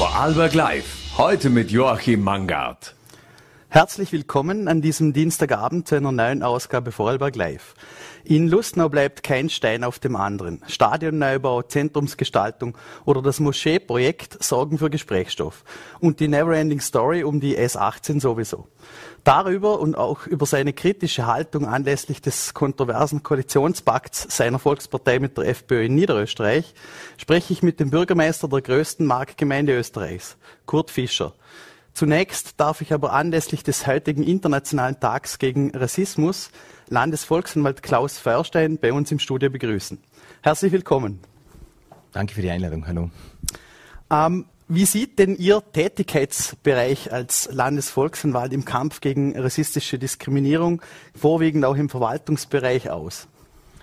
Vorarlberg Live. Heute mit Joachim Mangard. Herzlich willkommen an diesem Dienstagabend zu einer neuen Ausgabe Vorarlberg Live. In Lustnau bleibt kein Stein auf dem anderen. Stadionneubau, Zentrumsgestaltung oder das Moscheeprojekt sorgen für Gesprächsstoff. Und die Neverending Story um die S18 sowieso. Darüber und auch über seine kritische Haltung anlässlich des kontroversen Koalitionspakts seiner Volkspartei mit der FPÖ in Niederösterreich spreche ich mit dem Bürgermeister der größten Marktgemeinde Österreichs, Kurt Fischer. Zunächst darf ich aber anlässlich des heutigen Internationalen Tags gegen Rassismus Landesvolksanwalt Klaus Feuerstein bei uns im Studio begrüßen. Herzlich willkommen. Danke für die Einladung. Hallo. Ähm, wie sieht denn Ihr Tätigkeitsbereich als Landesvolksanwalt im Kampf gegen rassistische Diskriminierung, vorwiegend auch im Verwaltungsbereich aus?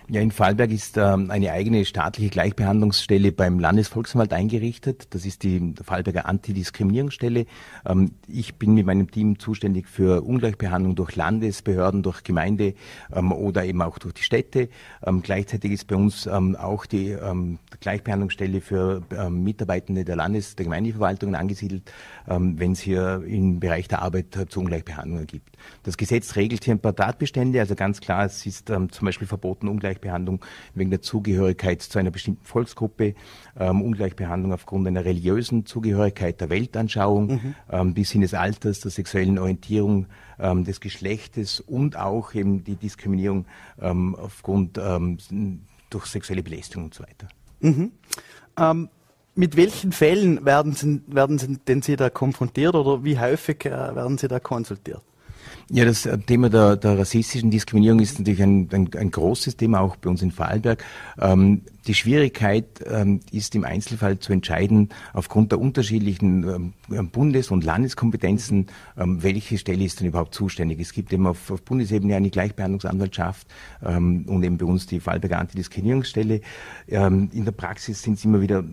Ja, in Vorarlberg ist ähm, eine eigene staatliche Gleichbehandlungsstelle beim Landesvolksanwalt eingerichtet. Das ist die Vorarlberger Antidiskriminierungsstelle. Ähm, ich bin mit meinem Team zuständig für Ungleichbehandlung durch Landesbehörden, durch Gemeinde ähm, oder eben auch durch die Städte. Ähm, gleichzeitig ist bei uns ähm, auch die ähm, Gleichbehandlungsstelle für Mitarbeitende der Landes-, der Gemeindeverwaltungen angesiedelt, wenn es hier im Bereich der Arbeit äh, zu Ungleichbehandlungen gibt. Das Gesetz regelt hier ein paar Tatbestände. Also ganz klar, es ist zum Beispiel verboten, Ungleichbehandlung Ungleichbehandlung wegen der Zugehörigkeit zu einer bestimmten Volksgruppe, ähm, Ungleichbehandlung aufgrund einer religiösen Zugehörigkeit, der Weltanschauung, mhm. ähm, bis hin des Alters, der sexuellen Orientierung, ähm, des Geschlechtes und auch eben die Diskriminierung ähm, aufgrund ähm, durch sexuelle Belästigung und so weiter. Mhm. Ähm, mit welchen Fällen werden Sie, werden Sie denn Sie da konfrontiert oder wie häufig äh, werden Sie da konsultiert? Ja, das Thema der, der rassistischen Diskriminierung ist natürlich ein, ein, ein, großes Thema, auch bei uns in Vorarlberg. Ähm, die Schwierigkeit ähm, ist im Einzelfall zu entscheiden, aufgrund der unterschiedlichen ähm, Bundes- und Landeskompetenzen, ähm, welche Stelle ist denn überhaupt zuständig. Es gibt eben auf, auf Bundesebene eine Gleichbehandlungsanwaltschaft ähm, und eben bei uns die Vorarlberger Antidiskriminierungsstelle. Ähm, in der Praxis sind es immer wieder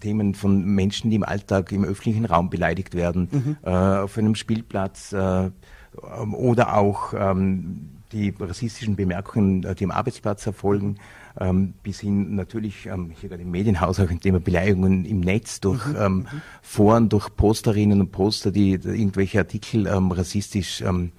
Themen von Menschen, die im Alltag im öffentlichen Raum beleidigt werden, mhm. äh, auf einem Spielplatz, äh, oder auch ähm, die rassistischen Bemerkungen, äh, die am Arbeitsplatz erfolgen, ähm, bis hin natürlich ähm, hier gerade im Medienhaus auch ein Thema Beleidigungen im Netz durch mhm. ähm, Foren, durch Posterinnen und Poster, die irgendwelche Artikel ähm, rassistisch ähm,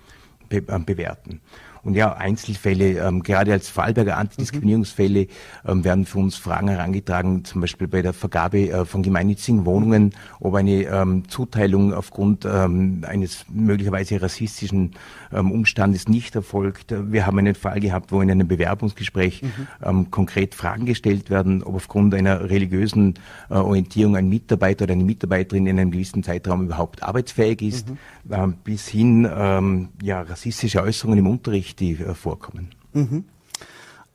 be äh, bewerten. Und ja, Einzelfälle, ähm, gerade als Fallberger Antidiskriminierungsfälle, ähm, werden für uns Fragen herangetragen, zum Beispiel bei der Vergabe äh, von gemeinnützigen Wohnungen, ob eine ähm, Zuteilung aufgrund ähm, eines möglicherweise rassistischen ähm, Umstandes nicht erfolgt. Wir haben einen Fall gehabt, wo in einem Bewerbungsgespräch mhm. ähm, konkret Fragen gestellt werden, ob aufgrund einer religiösen äh, Orientierung ein Mitarbeiter oder eine Mitarbeiterin in einem gewissen Zeitraum überhaupt arbeitsfähig ist, mhm. äh, bis hin ähm, ja, rassistische Äußerungen im Unterricht die äh, vorkommen. Mhm.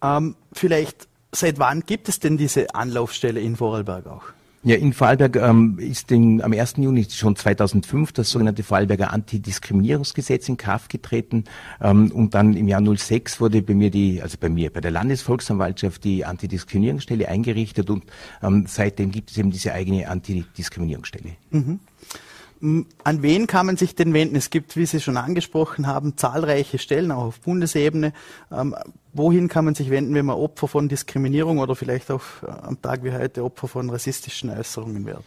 Ähm, vielleicht, seit wann gibt es denn diese Anlaufstelle in Vorarlberg auch? Ja, in Vorarlberg ähm, ist in, am 1. Juni schon 2005 das sogenannte Vorarlberger Antidiskriminierungsgesetz in Kraft getreten ähm, und dann im Jahr 06 wurde bei mir die, also bei mir, bei der Landesvolksanwaltschaft die Antidiskriminierungsstelle eingerichtet und ähm, seitdem gibt es eben diese eigene Antidiskriminierungsstelle. Mhm. An wen kann man sich denn wenden? Es gibt, wie Sie schon angesprochen haben, zahlreiche Stellen, auch auf Bundesebene. Ähm, wohin kann man sich wenden, wenn man Opfer von Diskriminierung oder vielleicht auch äh, am Tag wie heute Opfer von rassistischen Äußerungen wird?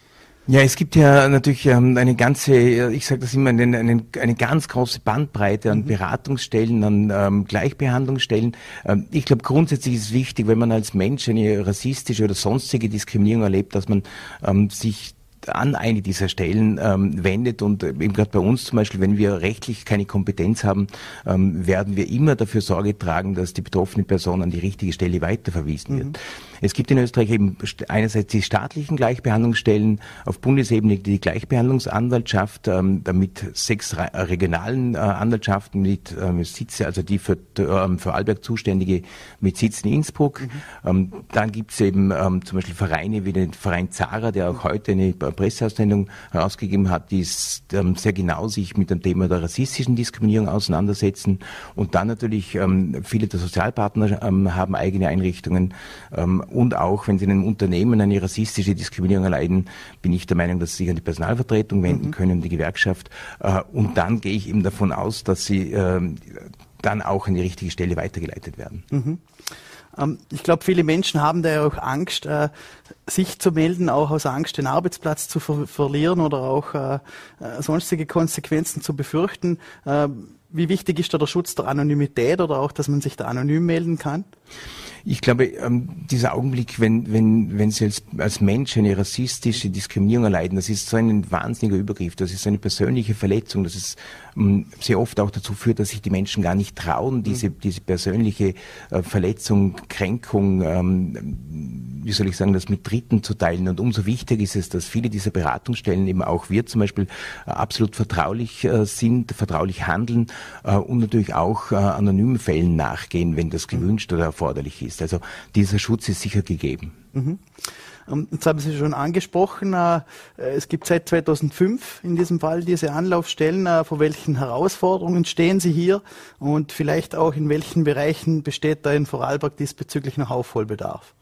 Ja, es gibt ja natürlich ähm, eine ganze, ich sage das immer, eine, eine, eine, ganz große Bandbreite an mhm. Beratungsstellen, an ähm, Gleichbehandlungsstellen. Ähm, ich glaube, grundsätzlich ist es wichtig, wenn man als Mensch eine rassistische oder sonstige Diskriminierung erlebt, dass man ähm, sich an eine dieser Stellen ähm, wendet und äh, eben gerade bei uns zum Beispiel, wenn wir rechtlich keine Kompetenz haben, ähm, werden wir immer dafür Sorge tragen, dass die betroffene Person an die richtige Stelle weiterverwiesen mhm. wird. Es gibt in Österreich eben einerseits die staatlichen Gleichbehandlungsstellen, auf Bundesebene die Gleichbehandlungsanwaltschaft, ähm, damit sechs regionalen äh, Anwaltschaften mit ähm, Sitze, also die für, ähm, für Alberg zuständige mit Sitz in Innsbruck. Mhm. Ähm, dann gibt es eben ähm, zum Beispiel Vereine wie den Verein Zara, der auch heute eine Presseaussendung herausgegeben hat, die ähm, sehr genau sich mit dem Thema der rassistischen Diskriminierung auseinandersetzen. Und dann natürlich ähm, viele der Sozialpartner haben eigene Einrichtungen. Ähm, und auch, wenn sie in einem Unternehmen eine rassistische Diskriminierung erleiden, bin ich der Meinung, dass sie sich an die Personalvertretung wenden mhm. können, die Gewerkschaft. Äh, und dann gehe ich eben davon aus, dass sie äh, dann auch an die richtige Stelle weitergeleitet werden. Mhm. Ähm, ich glaube, viele Menschen haben da ja auch Angst, äh, sich zu melden, auch aus Angst, den Arbeitsplatz zu ver verlieren oder auch äh, sonstige Konsequenzen zu befürchten. Äh, wie wichtig ist da der Schutz der Anonymität oder auch, dass man sich da anonym melden kann? Ich glaube, ähm, dieser Augenblick, wenn, wenn, wenn Sie als, als Mensch eine rassistische Diskriminierung erleiden, das ist so ein wahnsinniger Übergriff, das ist eine persönliche Verletzung, das ist ähm, sehr oft auch dazu führt, dass sich die Menschen gar nicht trauen, diese, mhm. diese persönliche äh, Verletzung, Kränkung, ähm, wie soll ich sagen, das mit Dritten zu teilen. Und umso wichtiger ist es, dass viele dieser Beratungsstellen, eben auch wir zum Beispiel, äh, absolut vertraulich äh, sind, vertraulich handeln und natürlich auch anonymen Fällen nachgehen, wenn das gewünscht oder erforderlich ist. Also dieser Schutz ist sicher gegeben. Mhm. Ähm, jetzt haben Sie schon angesprochen, äh, es gibt seit 2005 in diesem Fall diese Anlaufstellen. Äh, vor welchen Herausforderungen stehen Sie hier und vielleicht auch in welchen Bereichen besteht da in Vorarlberg diesbezüglich noch Aufholbedarf?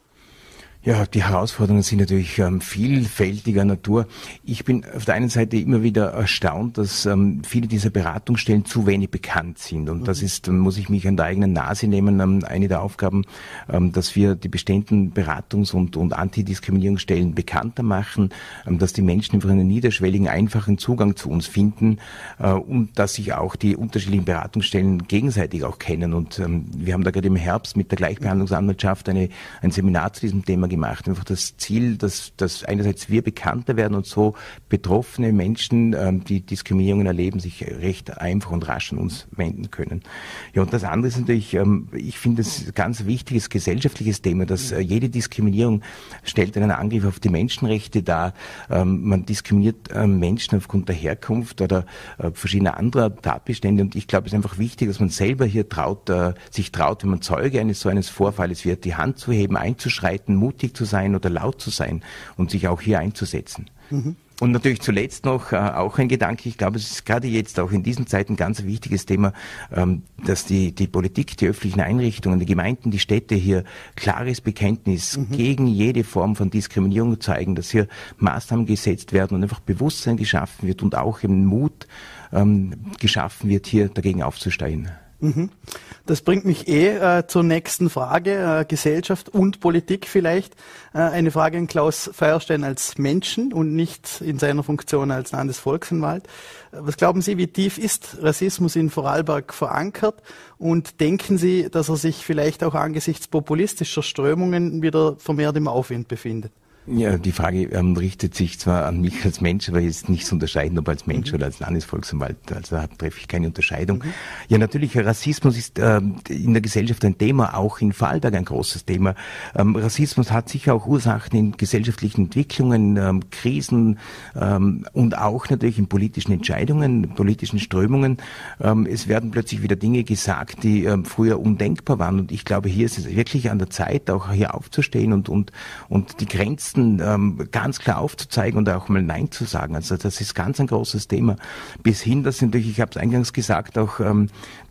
Ja, die Herausforderungen sind natürlich ähm, vielfältiger Natur. Ich bin auf der einen Seite immer wieder erstaunt, dass ähm, viele dieser Beratungsstellen zu wenig bekannt sind. Und mhm. das ist, muss ich mich an der eigenen Nase nehmen, ähm, eine der Aufgaben, ähm, dass wir die bestehenden Beratungs- und, und Antidiskriminierungsstellen bekannter machen, ähm, dass die Menschen einfach einen niederschwelligen, einfachen Zugang zu uns finden äh, und dass sich auch die unterschiedlichen Beratungsstellen gegenseitig auch kennen. Und ähm, wir haben da gerade im Herbst mit der Gleichbehandlungsanwaltschaft eine, ein Seminar zu diesem Thema gemacht. Einfach das Ziel, dass, dass einerseits wir bekannter werden und so betroffene Menschen, ähm, die Diskriminierungen erleben, sich recht einfach und rasch an uns wenden können. Ja, und das andere ist natürlich, ähm, ich finde es ganz wichtiges gesellschaftliches Thema, dass äh, jede Diskriminierung stellt einen Angriff auf die Menschenrechte dar. Ähm, man diskriminiert äh, Menschen aufgrund der Herkunft oder äh, verschiedener anderer Tatbestände und ich glaube, es ist einfach wichtig, dass man selber hier traut, äh, sich traut, wenn man Zeuge eines so eines Vorfalles wird, die Hand zu heben, einzuschreiten, Mut mutig zu sein oder laut zu sein und sich auch hier einzusetzen. Mhm. Und natürlich zuletzt noch äh, auch ein Gedanke, ich glaube, es ist gerade jetzt auch in diesen Zeiten ganz wichtiges Thema, ähm, dass die, die Politik, die öffentlichen Einrichtungen, die Gemeinden, die Städte hier klares Bekenntnis mhm. gegen jede Form von Diskriminierung zeigen, dass hier Maßnahmen gesetzt werden und einfach Bewusstsein geschaffen wird und auch eben Mut ähm, geschaffen wird, hier dagegen aufzusteigen. Mhm. Das bringt mich eh äh, zur nächsten Frage, äh, Gesellschaft und Politik vielleicht. Äh, eine Frage an Klaus Feierstein als Menschen und nicht in seiner Funktion als Landesvolksanwalt. Äh, was glauben Sie, wie tief ist Rassismus in Vorarlberg verankert? Und denken Sie, dass er sich vielleicht auch angesichts populistischer Strömungen wieder vermehrt im Aufwind befindet? Ja, die Frage ähm, richtet sich zwar an mich als Mensch, aber ist nicht zu unterscheiden, ob als Mensch mhm. oder als Landesvolksanwalt. Also da treffe ich keine Unterscheidung. Mhm. Ja, natürlich, Rassismus ist ähm, in der Gesellschaft ein Thema, auch in Vorarlberg ein großes Thema. Ähm, Rassismus hat sicher auch Ursachen in gesellschaftlichen Entwicklungen, ähm, Krisen ähm, und auch natürlich in politischen Entscheidungen, politischen Strömungen. Ähm, es werden plötzlich wieder Dinge gesagt, die früher undenkbar waren. Und ich glaube, hier ist es wirklich an der Zeit, auch hier aufzustehen und, und, und die Grenzen Grenzen ähm, ganz klar aufzuzeigen und auch mal Nein zu sagen. Also das ist ganz ein großes Thema. Bis hin, dass natürlich, ich habe es eingangs gesagt, auch ähm,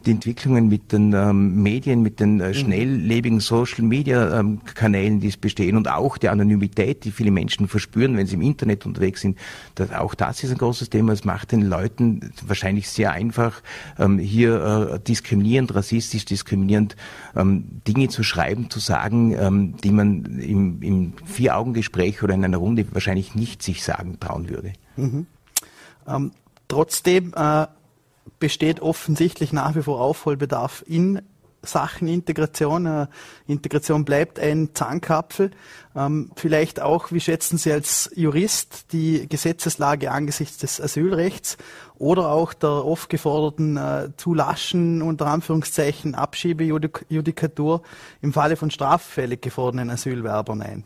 die Entwicklungen mit den ähm, Medien, mit den äh, mhm. schnelllebigen Social Media ähm, Kanälen, die es bestehen und auch die Anonymität, die viele Menschen verspüren, wenn sie im Internet unterwegs sind, das, auch das ist ein großes Thema. Es macht den Leuten wahrscheinlich sehr einfach, ähm, hier äh, diskriminierend, rassistisch diskriminierend ähm, Dinge zu schreiben, zu sagen, ähm, die man im, im Vier-Augen-Gespräch oder in einer Runde wahrscheinlich nicht sich sagen trauen würde. Mhm. Ähm, trotzdem äh, besteht offensichtlich nach wie vor Aufholbedarf in Sachen Integration. Äh, Integration bleibt ein Zahnkapfel. Ähm, vielleicht auch, wie schätzen Sie als Jurist die Gesetzeslage angesichts des Asylrechts oder auch der oft geforderten äh, zu laschen, unter Anführungszeichen, Abschiebejudikatur im Falle von straffällig gewordenen Asylwerbern ein?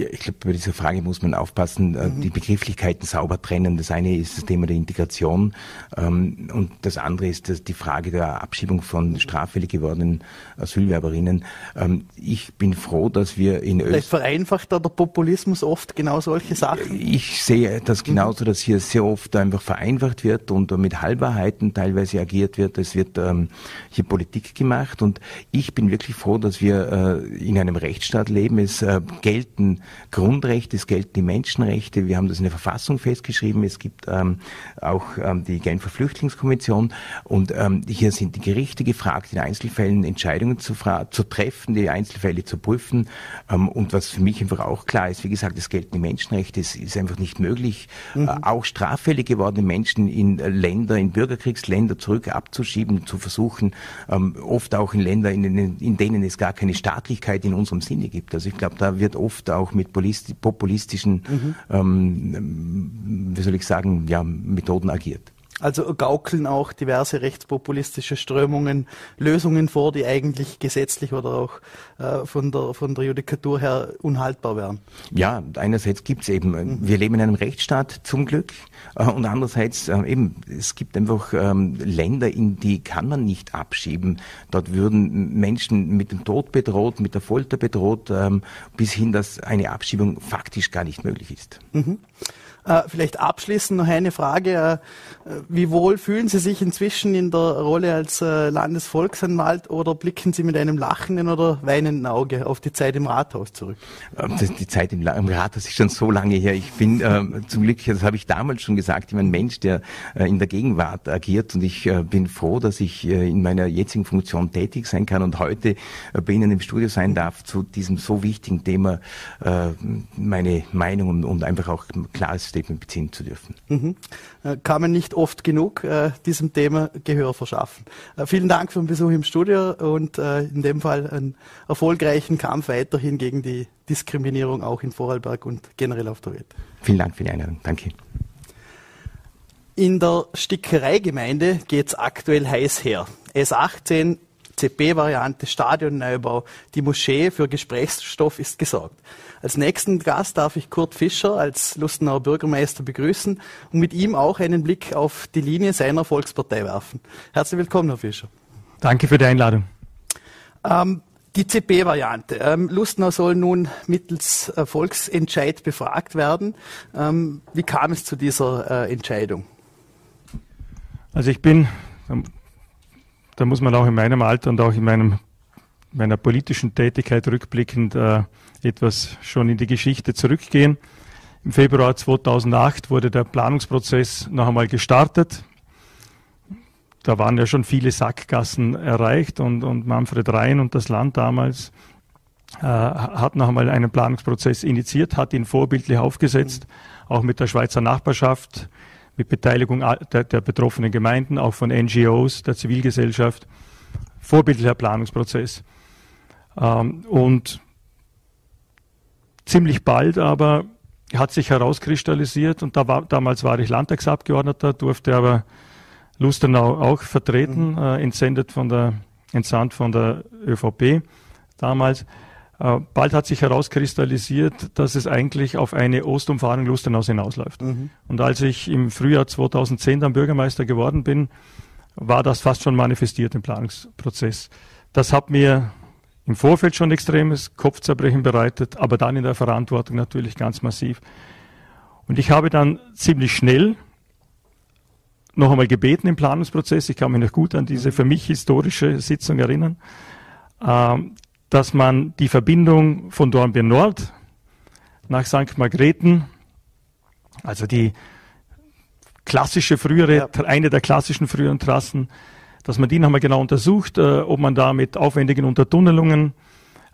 Ja, ich glaube, bei dieser Frage muss man aufpassen, äh, mhm. die Begrifflichkeiten sauber trennen. Das eine ist das Thema der Integration ähm, und das andere ist das, die Frage der Abschiebung von straffällig gewordenen Asylwerberinnen. Ähm, ich bin froh, dass wir in Österreich... vereinfacht da der Populismus oft genau solche Sachen? Ich sehe das genauso, dass hier sehr oft einfach vereinfacht wird und mit Halbwahrheiten teilweise agiert wird. Es wird ähm, hier Politik gemacht und ich bin wirklich froh, dass wir äh, in einem Rechtsstaat leben. Es äh, gelten ein Grundrecht, es gelten die Menschenrechte. Wir haben das in der Verfassung festgeschrieben. Es gibt ähm, auch ähm, die Genfer Flüchtlingskonvention und ähm, hier sind die Gerichte gefragt, in Einzelfällen Entscheidungen zu, zu treffen, die Einzelfälle zu prüfen. Ähm, und was für mich einfach auch klar ist, wie gesagt, es gelten die Menschenrechte. Es ist einfach nicht möglich, mhm. äh, auch straffällig gewordene Menschen in äh, Länder, in Bürgerkriegsländer zurück abzuschieben, zu versuchen, ähm, oft auch in Länder, in, in, in denen es gar keine Staatlichkeit in unserem Sinne gibt. Also ich glaube, da wird oft auch mit populistischen, mhm. ähm, wie soll ich sagen, ja, Methoden agiert. Also gaukeln auch diverse rechtspopulistische Strömungen Lösungen vor, die eigentlich gesetzlich oder auch äh, von, der, von der Judikatur her unhaltbar wären. Ja, einerseits gibt es eben, mhm. wir leben in einem Rechtsstaat zum Glück äh, und andererseits äh, eben, es gibt einfach ähm, Länder, in die kann man nicht abschieben. Dort würden Menschen mit dem Tod bedroht, mit der Folter bedroht, ähm, bis hin, dass eine Abschiebung faktisch gar nicht möglich ist. Mhm. Äh, vielleicht abschließend noch eine Frage. Äh, wie wohl fühlen Sie sich inzwischen in der Rolle als äh, Landesvolksanwalt oder blicken Sie mit einem lachenden oder weinenden Auge auf die Zeit im Rathaus zurück? Ähm, die Zeit im, Rathaus ist schon so lange her. Ich bin äh, zum Glück, das habe ich damals schon gesagt, ich bin ein Mensch, der in der Gegenwart agiert und ich bin froh, dass ich in meiner jetzigen Funktion tätig sein kann und heute bei Ihnen im Studio sein darf zu diesem so wichtigen Thema meine Meinung und, einfach auch klares Statement beziehen zu dürfen. Mhm. Äh, kann man nicht oft genug äh, diesem Thema Gehör verschaffen. Äh, vielen Dank für den Besuch im Studio und äh, in dem Fall einen erfolgreichen Kampf weiterhin gegen die Diskriminierung auch in Vorarlberg und generell auf der Welt. Vielen Dank für die Einladung. Danke. In der Stickereigemeinde geht es aktuell heiß her. S18 CP-Variante, Stadionneubau, die Moschee für Gesprächsstoff ist gesorgt. Als nächsten Gast darf ich Kurt Fischer als Lustenauer Bürgermeister begrüßen und mit ihm auch einen Blick auf die Linie seiner Volkspartei werfen. Herzlich willkommen, Herr Fischer. Danke für die Einladung. Ähm, die CP-Variante. Ähm, Lustenau soll nun mittels äh, Volksentscheid befragt werden. Ähm, wie kam es zu dieser äh, Entscheidung? Also ich bin, da muss man auch in meinem Alter und auch in meinem, meiner politischen Tätigkeit rückblickend äh, etwas schon in die Geschichte zurückgehen. Im Februar 2008 wurde der Planungsprozess noch einmal gestartet. Da waren ja schon viele Sackgassen erreicht und, und Manfred Rhein und das Land damals äh, hat noch einmal einen Planungsprozess initiiert, hat ihn vorbildlich aufgesetzt, auch mit der Schweizer Nachbarschaft, mit Beteiligung der, der betroffenen Gemeinden, auch von NGOs, der Zivilgesellschaft. Vorbildlicher Planungsprozess. Ähm, und ziemlich bald aber hat sich herauskristallisiert und da war, damals war ich Landtagsabgeordneter, durfte aber Lustenau auch vertreten, mhm. äh, entsendet von der, entsandt von der ÖVP damals. Äh, bald hat sich herauskristallisiert, dass es eigentlich auf eine Ostumfahrung Lustenaus hinausläuft. Mhm. Und als ich im Frühjahr 2010 dann Bürgermeister geworden bin, war das fast schon manifestiert im Planungsprozess. Das hat mir im Vorfeld schon extremes Kopfzerbrechen bereitet, aber dann in der Verantwortung natürlich ganz massiv. Und ich habe dann ziemlich schnell noch einmal gebeten im Planungsprozess, ich kann mich noch gut an diese für mich historische Sitzung erinnern, ähm, dass man die Verbindung von Dornbirn Nord nach St. Margrethen, also die klassische frühere, ja. eine der klassischen früheren Trassen, dass man die nochmal genau untersucht, äh, ob man da mit aufwendigen Untertunnelungen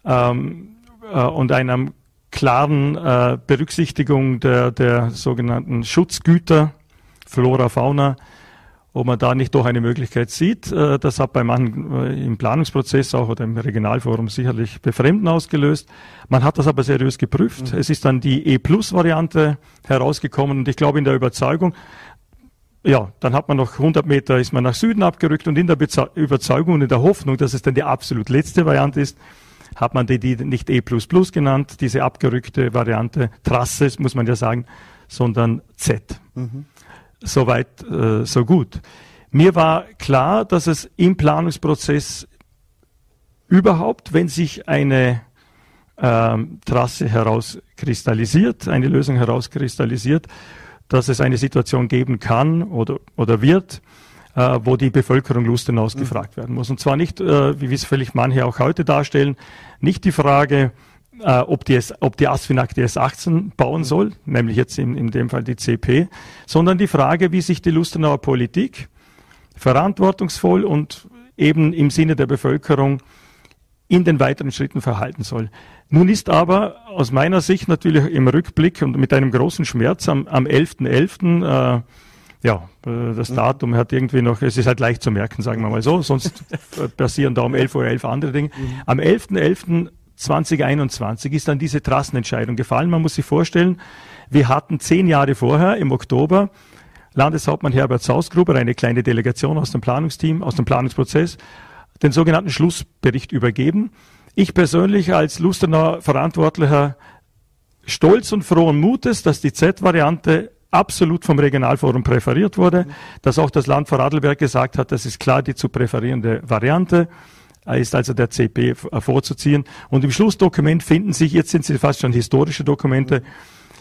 ähm, äh, und einer klaren äh, Berücksichtigung der, der sogenannten Schutzgüter, Flora, Fauna, ob man da nicht doch eine Möglichkeit sieht. Äh, das hat bei manchen äh, im Planungsprozess auch oder im Regionalforum sicherlich Befremden ausgelöst. Man hat das aber seriös geprüft. Mhm. Es ist dann die E-Plus-Variante herausgekommen und ich glaube in der Überzeugung, ja, dann hat man noch 100 Meter, ist man nach Süden abgerückt und in der Beze Überzeugung und in der Hoffnung, dass es dann die absolut letzte Variante ist, hat man die, die nicht E++ genannt, diese abgerückte Variante, Trasse, muss man ja sagen, sondern Z. Mhm. Soweit, äh, so gut. Mir war klar, dass es im Planungsprozess überhaupt, wenn sich eine ähm, Trasse herauskristallisiert, eine Lösung herauskristallisiert, dass es eine Situation geben kann oder, oder wird, äh, wo die Bevölkerung Lustenaus mhm. gefragt werden muss. Und zwar nicht, äh, wie es völlig manche auch heute darstellen, nicht die Frage, äh, ob, die, ob die ASFINAG die S18 bauen soll, nämlich jetzt in, in dem Fall die CP, sondern die Frage, wie sich die Lustenauer Politik verantwortungsvoll und eben im Sinne der Bevölkerung in den weiteren Schritten verhalten soll. Nun ist aber aus meiner Sicht natürlich im Rückblick und mit einem großen Schmerz am, am 11.11. .11., äh, ja, äh, das mhm. Datum hat irgendwie noch, es ist halt leicht zu merken, sagen wir mal so, sonst passieren da um 11.11 Uhr 11 andere Dinge. Mhm. Am 11.11. 2021 ist dann diese Trassenentscheidung gefallen. Man muss sich vorstellen, wir hatten zehn Jahre vorher im Oktober Landeshauptmann Herbert Sausgruber, eine kleine Delegation aus dem Planungsteam, aus dem Planungsprozess, den sogenannten Schlussbericht übergeben. Ich persönlich als Lustenauer Verantwortlicher stolz und frohen Mutes, dass die Z-Variante absolut vom Regionalforum präferiert wurde, dass auch das Land Vorarlberg gesagt hat, das ist klar die zu präferierende Variante ist also der CP vorzuziehen. Und im Schlussdokument finden sich, jetzt sind sie fast schon historische Dokumente,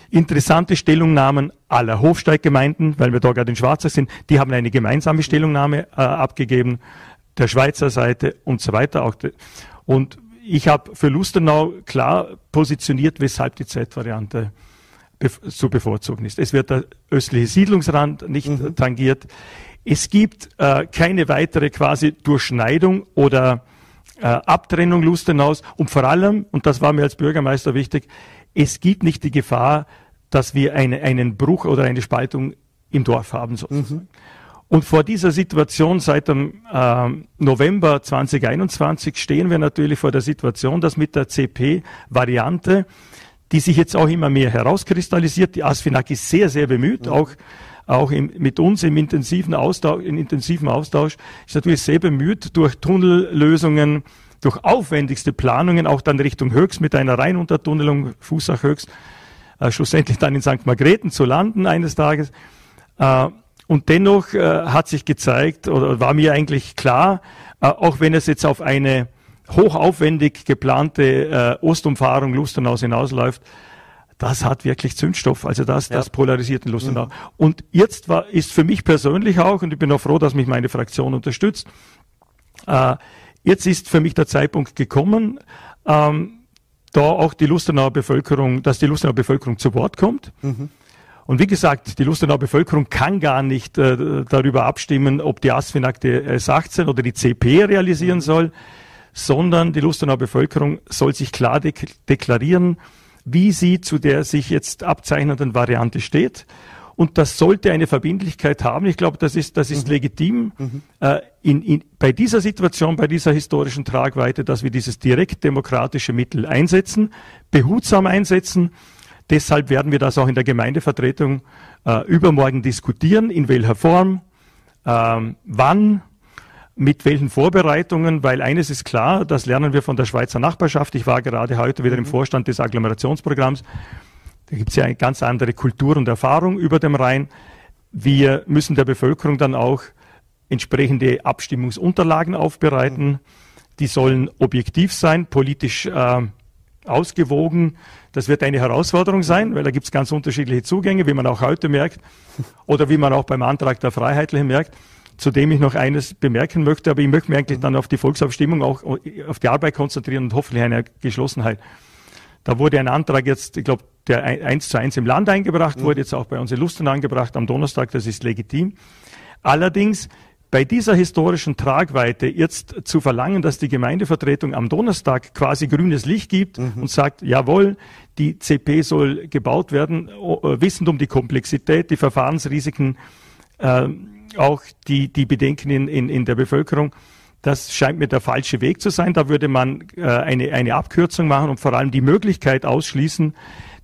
interessante Stellungnahmen aller Hofsteiggemeinden, weil wir da gerade in Schwarzer sind, die haben eine gemeinsame Stellungnahme äh, abgegeben, der Schweizer Seite und so weiter. Auch und ich habe für Lustenau klar positioniert, weshalb die Z-Variante zu bevorzugen ist. Es wird der östliche Siedlungsrand nicht mhm. tangiert. Es gibt äh, keine weitere quasi Durchschneidung oder äh, Abtrennung Lustenaus und vor allem, und das war mir als Bürgermeister wichtig, es gibt nicht die Gefahr, dass wir eine, einen Bruch oder eine Spaltung im Dorf haben sozusagen. Mhm. Und vor dieser Situation seit dem äh, November 2021 stehen wir natürlich vor der Situation, dass mit der CP-Variante, die sich jetzt auch immer mehr herauskristallisiert, die ASFINAG ist sehr, sehr bemüht, mhm. auch auch im, mit uns im intensiven Austausch, in intensiven Austausch, ist natürlich sehr bemüht, durch Tunnellösungen, durch aufwendigste Planungen, auch dann Richtung Höchst mit einer Rheinuntertunnelung, Fußach Höchst, äh, schlussendlich dann in St. Margrethen zu landen eines Tages. Äh, und dennoch äh, hat sich gezeigt, oder war mir eigentlich klar, äh, auch wenn es jetzt auf eine hochaufwendig geplante äh, Ostumfahrung Lustenau hinausläuft, das hat wirklich Zündstoff. Also das, ja. das polarisiert in Lustenau. Mhm. Und jetzt war, ist für mich persönlich auch, und ich bin auch froh, dass mich meine Fraktion unterstützt, äh, jetzt ist für mich der Zeitpunkt gekommen, ähm, da auch die Lustenauer Bevölkerung, dass die Lustenauer Bevölkerung zu Wort kommt. Mhm. Und wie gesagt, die Lustenauer Bevölkerung kann gar nicht äh, darüber abstimmen, ob die ASFINAG die S18 oder die CP realisieren mhm. soll, sondern die Lustenauer Bevölkerung soll sich klar dek deklarieren, wie sie zu der sich jetzt abzeichnenden Variante steht. Und das sollte eine Verbindlichkeit haben. Ich glaube, das ist, das ist mhm. legitim mhm. Äh, in, in, bei dieser Situation, bei dieser historischen Tragweite, dass wir dieses direkt demokratische Mittel einsetzen, behutsam einsetzen. Deshalb werden wir das auch in der Gemeindevertretung äh, übermorgen diskutieren, in welcher Form, äh, wann, mit welchen Vorbereitungen, weil eines ist klar, das lernen wir von der Schweizer Nachbarschaft. Ich war gerade heute wieder im mhm. Vorstand des Agglomerationsprogramms. Da gibt es ja eine ganz andere Kultur und Erfahrung über dem Rhein. Wir müssen der Bevölkerung dann auch entsprechende Abstimmungsunterlagen aufbereiten. Mhm. Die sollen objektiv sein, politisch äh, ausgewogen. Das wird eine Herausforderung sein, weil da gibt es ganz unterschiedliche Zugänge, wie man auch heute merkt oder wie man auch beim Antrag der Freiheitlichen merkt zu dem ich noch eines bemerken möchte, aber ich möchte mich eigentlich dann auf die Volksabstimmung auch auf die Arbeit konzentrieren und hoffentlich eine Geschlossenheit. Da wurde ein Antrag jetzt, ich glaube, der eins zu eins im Land eingebracht mhm. wurde, jetzt auch bei uns in Lusten angebracht am Donnerstag, das ist legitim. Allerdings bei dieser historischen Tragweite jetzt zu verlangen, dass die Gemeindevertretung am Donnerstag quasi grünes Licht gibt mhm. und sagt, jawohl, die CP soll gebaut werden, wissend um die Komplexität, die Verfahrensrisiken, äh, auch die, die Bedenken in, in, in der Bevölkerung. Das scheint mir der falsche Weg zu sein. Da würde man äh, eine, eine Abkürzung machen und vor allem die Möglichkeit ausschließen,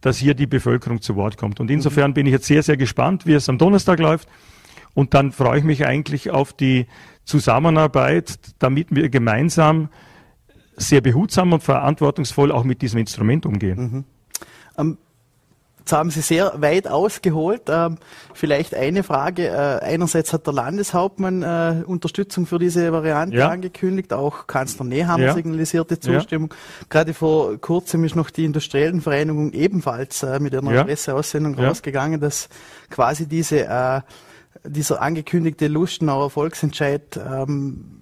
dass hier die Bevölkerung zu Wort kommt. Und insofern bin ich jetzt sehr, sehr gespannt, wie es am Donnerstag läuft. Und dann freue ich mich eigentlich auf die Zusammenarbeit, damit wir gemeinsam sehr behutsam und verantwortungsvoll auch mit diesem Instrument umgehen. Mhm. Um Jetzt haben Sie sehr weit ausgeholt. Ähm, vielleicht eine Frage. Äh, einerseits hat der Landeshauptmann äh, Unterstützung für diese Variante ja. angekündigt. Auch Kanzler Nehammer ja. signalisierte Zustimmung. Ja. Gerade vor kurzem ist noch die Industriellenvereinigung ebenfalls äh, mit einer Presseaussendung rausgegangen, dass quasi diese, dieser angekündigte Lustenauer Volksentscheid ähm,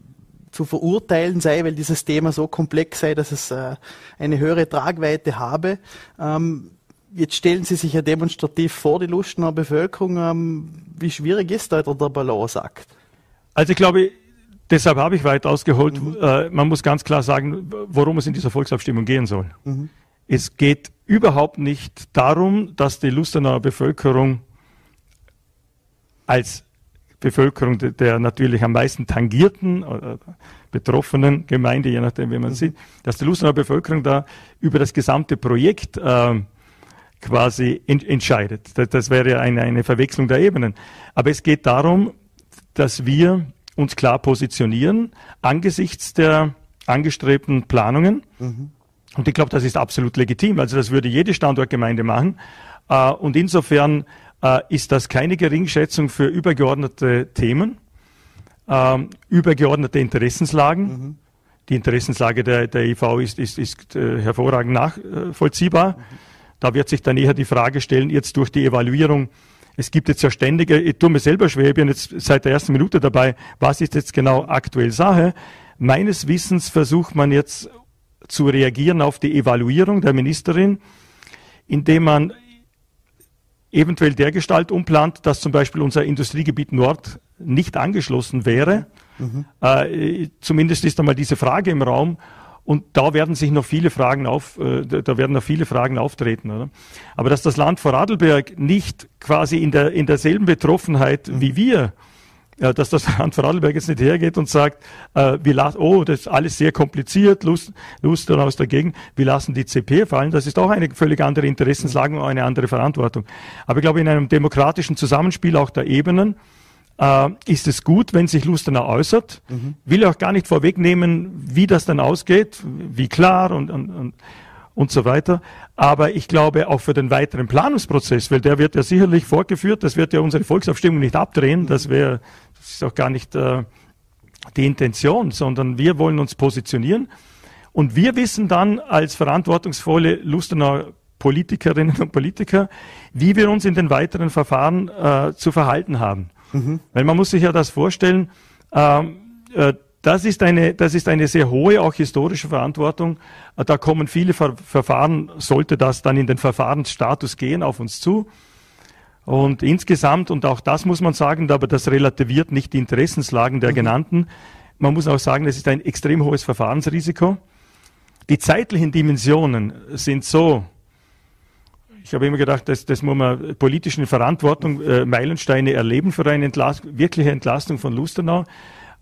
zu verurteilen sei, weil dieses Thema so komplex sei, dass es eine höhere Tragweite habe. Jetzt stellen Sie sich ja demonstrativ vor die Lustener Bevölkerung. Ähm, wie schwierig ist da der Balanceakt? Also ich glaube, deshalb habe ich weit ausgeholt. Mhm. Äh, man muss ganz klar sagen, worum es in dieser Volksabstimmung gehen soll. Mhm. Es geht überhaupt nicht darum, dass die Lustener Bevölkerung als Bevölkerung der natürlich am meisten tangierten oder betroffenen Gemeinde, je nachdem, wie man mhm. sieht, dass die Lustener Bevölkerung da über das gesamte Projekt äh, quasi in, entscheidet. Das, das wäre eine, eine Verwechslung der Ebenen. Aber es geht darum, dass wir uns klar positionieren angesichts der angestrebten Planungen. Mhm. Und ich glaube, das ist absolut legitim. Also das würde jede Standortgemeinde machen. Äh, und insofern äh, ist das keine Geringschätzung für übergeordnete Themen, ähm, übergeordnete Interessenslagen. Mhm. Die Interessenslage der, der IV ist, ist, ist äh, hervorragend nachvollziehbar. Mhm. Da wird sich dann eher die Frage stellen, jetzt durch die Evaluierung, es gibt jetzt ja ständige, ich tue mir selber schwer, ich bin jetzt seit der ersten Minute dabei, was ist jetzt genau aktuell Sache? Meines Wissens versucht man jetzt zu reagieren auf die Evaluierung der Ministerin, indem man eventuell der Gestalt umplant, dass zum Beispiel unser Industriegebiet Nord nicht angeschlossen wäre. Mhm. Äh, zumindest ist einmal diese Frage im Raum. Und da werden sich noch viele Fragen auf, äh, da werden noch viele Fragen auftreten. Oder? Aber dass das Land Vorarlberg nicht quasi in, der, in derselben Betroffenheit wie wir ja, dass das Land Vorarlberg jetzt nicht hergeht und sagt, äh, wir lassen, oh, das ist alles sehr kompliziert, Lust, Lust aus der Gegend, wir lassen die CP fallen. Das ist auch eine völlig andere Interessenslage und eine andere Verantwortung. Aber ich glaube, in einem demokratischen Zusammenspiel auch der Ebenen äh, ist es gut, wenn sich Lustenau äußert. Mhm. Will auch gar nicht vorwegnehmen, wie das dann ausgeht, wie klar und, und, und und so weiter. Aber ich glaube auch für den weiteren Planungsprozess, weil der wird ja sicherlich fortgeführt, das wird ja unsere Volksabstimmung nicht abdrehen, das wäre, das ist auch gar nicht äh, die Intention, sondern wir wollen uns positionieren. Und wir wissen dann als verantwortungsvolle Lustener Politikerinnen und Politiker, wie wir uns in den weiteren Verfahren äh, zu verhalten haben. Mhm. Weil man muss sich ja das vorstellen, ähm, äh, das ist eine, das ist eine sehr hohe, auch historische Verantwortung. Da kommen viele Ver Verfahren, sollte das dann in den Verfahrensstatus gehen, auf uns zu. Und insgesamt, und auch das muss man sagen, aber das relativiert nicht die Interessenslagen der mhm. genannten. Man muss auch sagen, es ist ein extrem hohes Verfahrensrisiko. Die zeitlichen Dimensionen sind so, ich habe immer gedacht, das, das muss man politischen Verantwortung, äh, Meilensteine erleben für eine Entlast wirkliche Entlastung von Lustenau.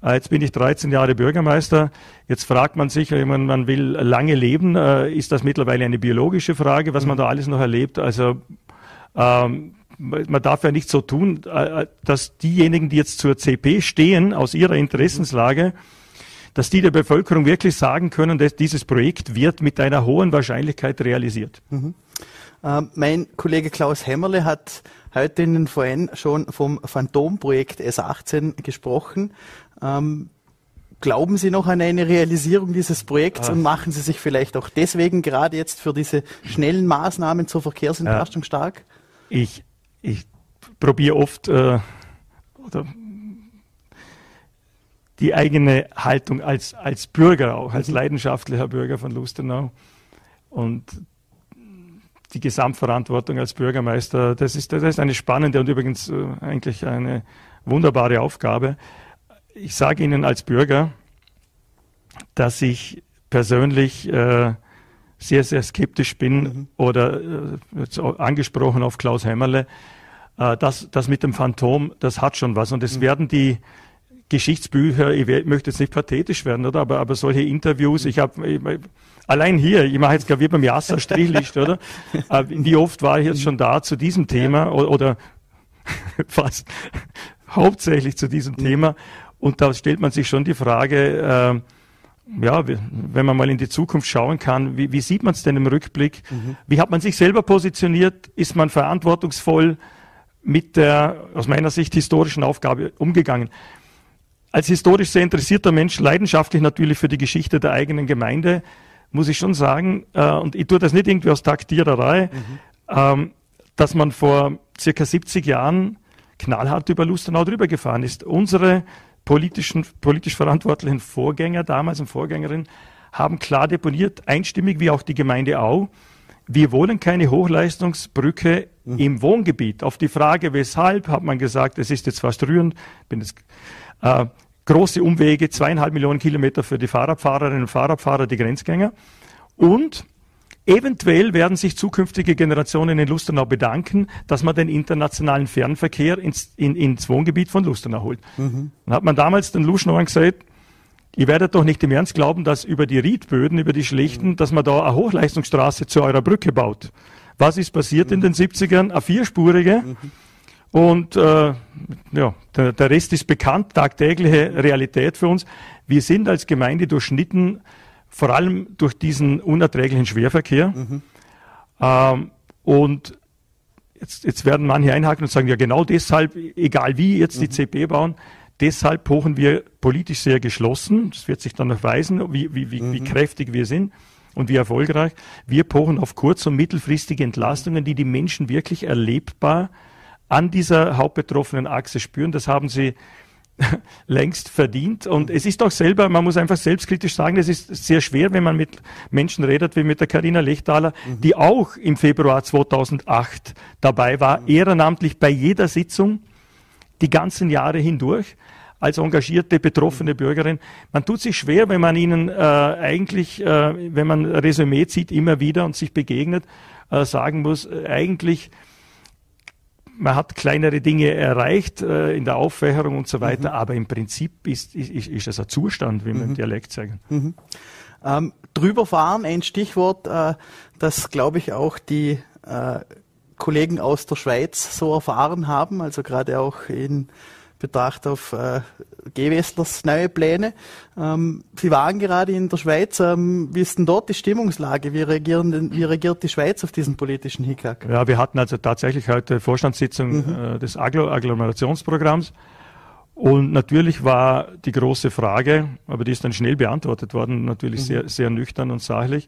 Äh, jetzt bin ich 13 Jahre Bürgermeister. Jetzt fragt man sich, man, man will lange leben. Äh, ist das mittlerweile eine biologische Frage, was man da alles noch erlebt? Also ähm, man darf ja nicht so tun, äh, dass diejenigen, die jetzt zur CP stehen, aus ihrer Interessenslage, dass die der Bevölkerung wirklich sagen können, dass dieses Projekt wird mit einer hohen Wahrscheinlichkeit realisiert. Mhm. Äh, mein Kollege Klaus Hämmerle hat heute in den VN schon vom Phantomprojekt S18 gesprochen. Ähm, glauben Sie noch an eine Realisierung dieses Projekts ah. und machen Sie sich vielleicht auch deswegen gerade jetzt für diese schnellen Maßnahmen zur Verkehrsentlastung ja. stark? Ich, ich probiere oft äh, die eigene Haltung als, als Bürger auch, als mhm. leidenschaftlicher Bürger von Lustenau und die Gesamtverantwortung als Bürgermeister, das ist, das ist eine spannende und übrigens äh, eigentlich eine wunderbare Aufgabe ich sage Ihnen als Bürger, dass ich persönlich äh, sehr, sehr skeptisch bin mhm. oder äh, angesprochen auf Klaus Hämmerle. Äh, das, das mit dem Phantom, das hat schon was. Und es mhm. werden die Geschichtsbücher, ich möchte jetzt nicht pathetisch werden, oder? Aber, aber solche Interviews, ich habe allein hier, ich mache jetzt gerade wie beim Jassa Strichlicht, oder? Äh, wie oft war ich jetzt schon da zu diesem Thema oder, oder fast hauptsächlich zu diesem mhm. Thema. Und da stellt man sich schon die Frage, äh, ja, wenn man mal in die Zukunft schauen kann, wie, wie sieht man es denn im Rückblick? Mhm. Wie hat man sich selber positioniert? Ist man verantwortungsvoll mit der, aus meiner Sicht, historischen Aufgabe umgegangen? Als historisch sehr interessierter Mensch, leidenschaftlich natürlich für die Geschichte der eigenen Gemeinde, muss ich schon sagen, äh, und ich tue das nicht irgendwie aus Taktiererei, mhm. ähm, dass man vor circa 70 Jahren knallhart über Lustenau drüber gefahren ist. Unsere politischen, politisch verantwortlichen Vorgänger damals und Vorgängerin haben klar deponiert, einstimmig wie auch die Gemeinde Au, wir wollen keine Hochleistungsbrücke mhm. im Wohngebiet. Auf die Frage, weshalb, hat man gesagt, es ist jetzt fast rührend, bin jetzt, äh, große Umwege, zweieinhalb Millionen Kilometer für die Fahrradfahrerinnen und Fahrradfahrer, die Grenzgänger. Und eventuell werden sich zukünftige Generationen in Lustenau bedanken, dass man den internationalen Fernverkehr ins, in, ins Wohngebiet von Lustenau holt. Mhm. Dann hat man damals den Luschnauern gesagt, Ihr werdet doch nicht im Ernst glauben, dass über die Riedböden, über die Schlichten, dass man da eine Hochleistungsstraße zu eurer Brücke baut. Was ist passiert in den 70ern? Eine vierspurige. Und äh, ja, der, der Rest ist bekannt, tagtägliche Realität für uns. Wir sind als Gemeinde durchschnitten, vor allem durch diesen unerträglichen Schwerverkehr. Mhm. Ähm, und jetzt, jetzt werden manche einhaken und sagen, ja genau deshalb, egal wie jetzt die mhm. CP bauen, Deshalb pochen wir politisch sehr geschlossen. Das wird sich dann noch weisen, wie, wie, wie, mhm. wie kräftig wir sind und wie erfolgreich. Wir pochen auf kurz- und mittelfristige Entlastungen, die die Menschen wirklich erlebbar an dieser hauptbetroffenen Achse spüren. Das haben sie längst verdient. Und es ist auch selber, man muss einfach selbstkritisch sagen, es ist sehr schwer, wenn man mit Menschen redet, wie mit der Karina Lechtaler, mhm. die auch im Februar 2008 dabei war, mhm. ehrenamtlich bei jeder Sitzung die ganzen Jahre hindurch als engagierte, betroffene Bürgerin. Man tut sich schwer, wenn man ihnen äh, eigentlich, äh, wenn man Resümee zieht, immer wieder und sich begegnet, äh, sagen muss, äh, eigentlich, man hat kleinere Dinge erreicht äh, in der Aufwächerung und so weiter, mhm. aber im Prinzip ist, ist, ist es ein Zustand, wie wir mhm. im Dialekt sagen. Mhm. Ähm, drüberfahren, ein Stichwort, äh, das glaube ich auch die äh, Kollegen aus der Schweiz so erfahren haben, also gerade auch in Betracht auf äh, Gewesslers neue Pläne. Ähm, Sie waren gerade in der Schweiz. Ähm, wie ist denn dort die Stimmungslage? Wie, reagieren denn, wie reagiert die Schweiz auf diesen politischen Hickhack? Ja, wir hatten also tatsächlich heute Vorstandssitzung mhm. äh, des Aglo Agglomerationsprogramms. Und natürlich war die große Frage, aber die ist dann schnell beantwortet worden, natürlich mhm. sehr, sehr nüchtern und sachlich.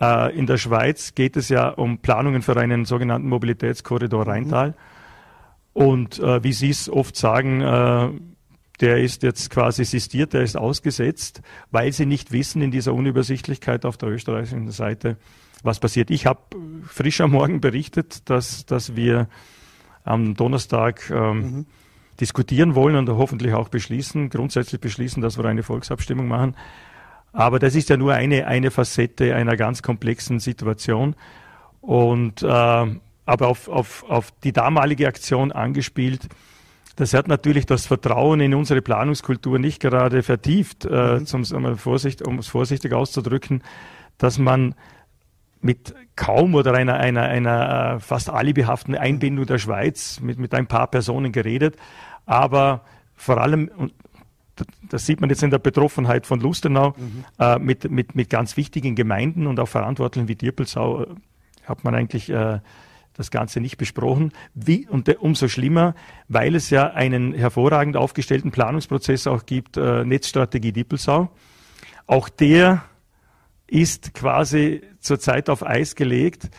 Äh, in der Schweiz geht es ja um Planungen für einen sogenannten Mobilitätskorridor Rheintal. Mhm. Und äh, wie Sie es oft sagen, äh, der ist jetzt quasi sistiert, der ist ausgesetzt, weil sie nicht wissen in dieser Unübersichtlichkeit auf der österreichischen Seite, was passiert. Ich habe frisch am Morgen berichtet, dass, dass wir am Donnerstag ähm, mhm. diskutieren wollen und hoffentlich auch beschließen, grundsätzlich beschließen, dass wir eine Volksabstimmung machen. Aber das ist ja nur eine, eine Facette einer ganz komplexen Situation. Und äh, aber auf, auf, auf die damalige Aktion angespielt, das hat natürlich das Vertrauen in unsere Planungskultur nicht gerade vertieft, äh, mhm. zum, um, Vorsicht, um es vorsichtig auszudrücken, dass man mit kaum oder einer, einer, einer äh, fast alibihaften Einbindung der Schweiz mit, mit ein paar Personen geredet, aber vor allem, das sieht man jetzt in der Betroffenheit von Lustenau, mhm. äh, mit, mit, mit ganz wichtigen Gemeinden und auch Verantwortlichen wie Dirpelsau äh, hat man eigentlich äh, das Ganze nicht besprochen. Wie, und umso schlimmer, weil es ja einen hervorragend aufgestellten Planungsprozess auch gibt, äh, Netzstrategie Dippelsau. Auch der ist quasi zurzeit auf Eis gelegt.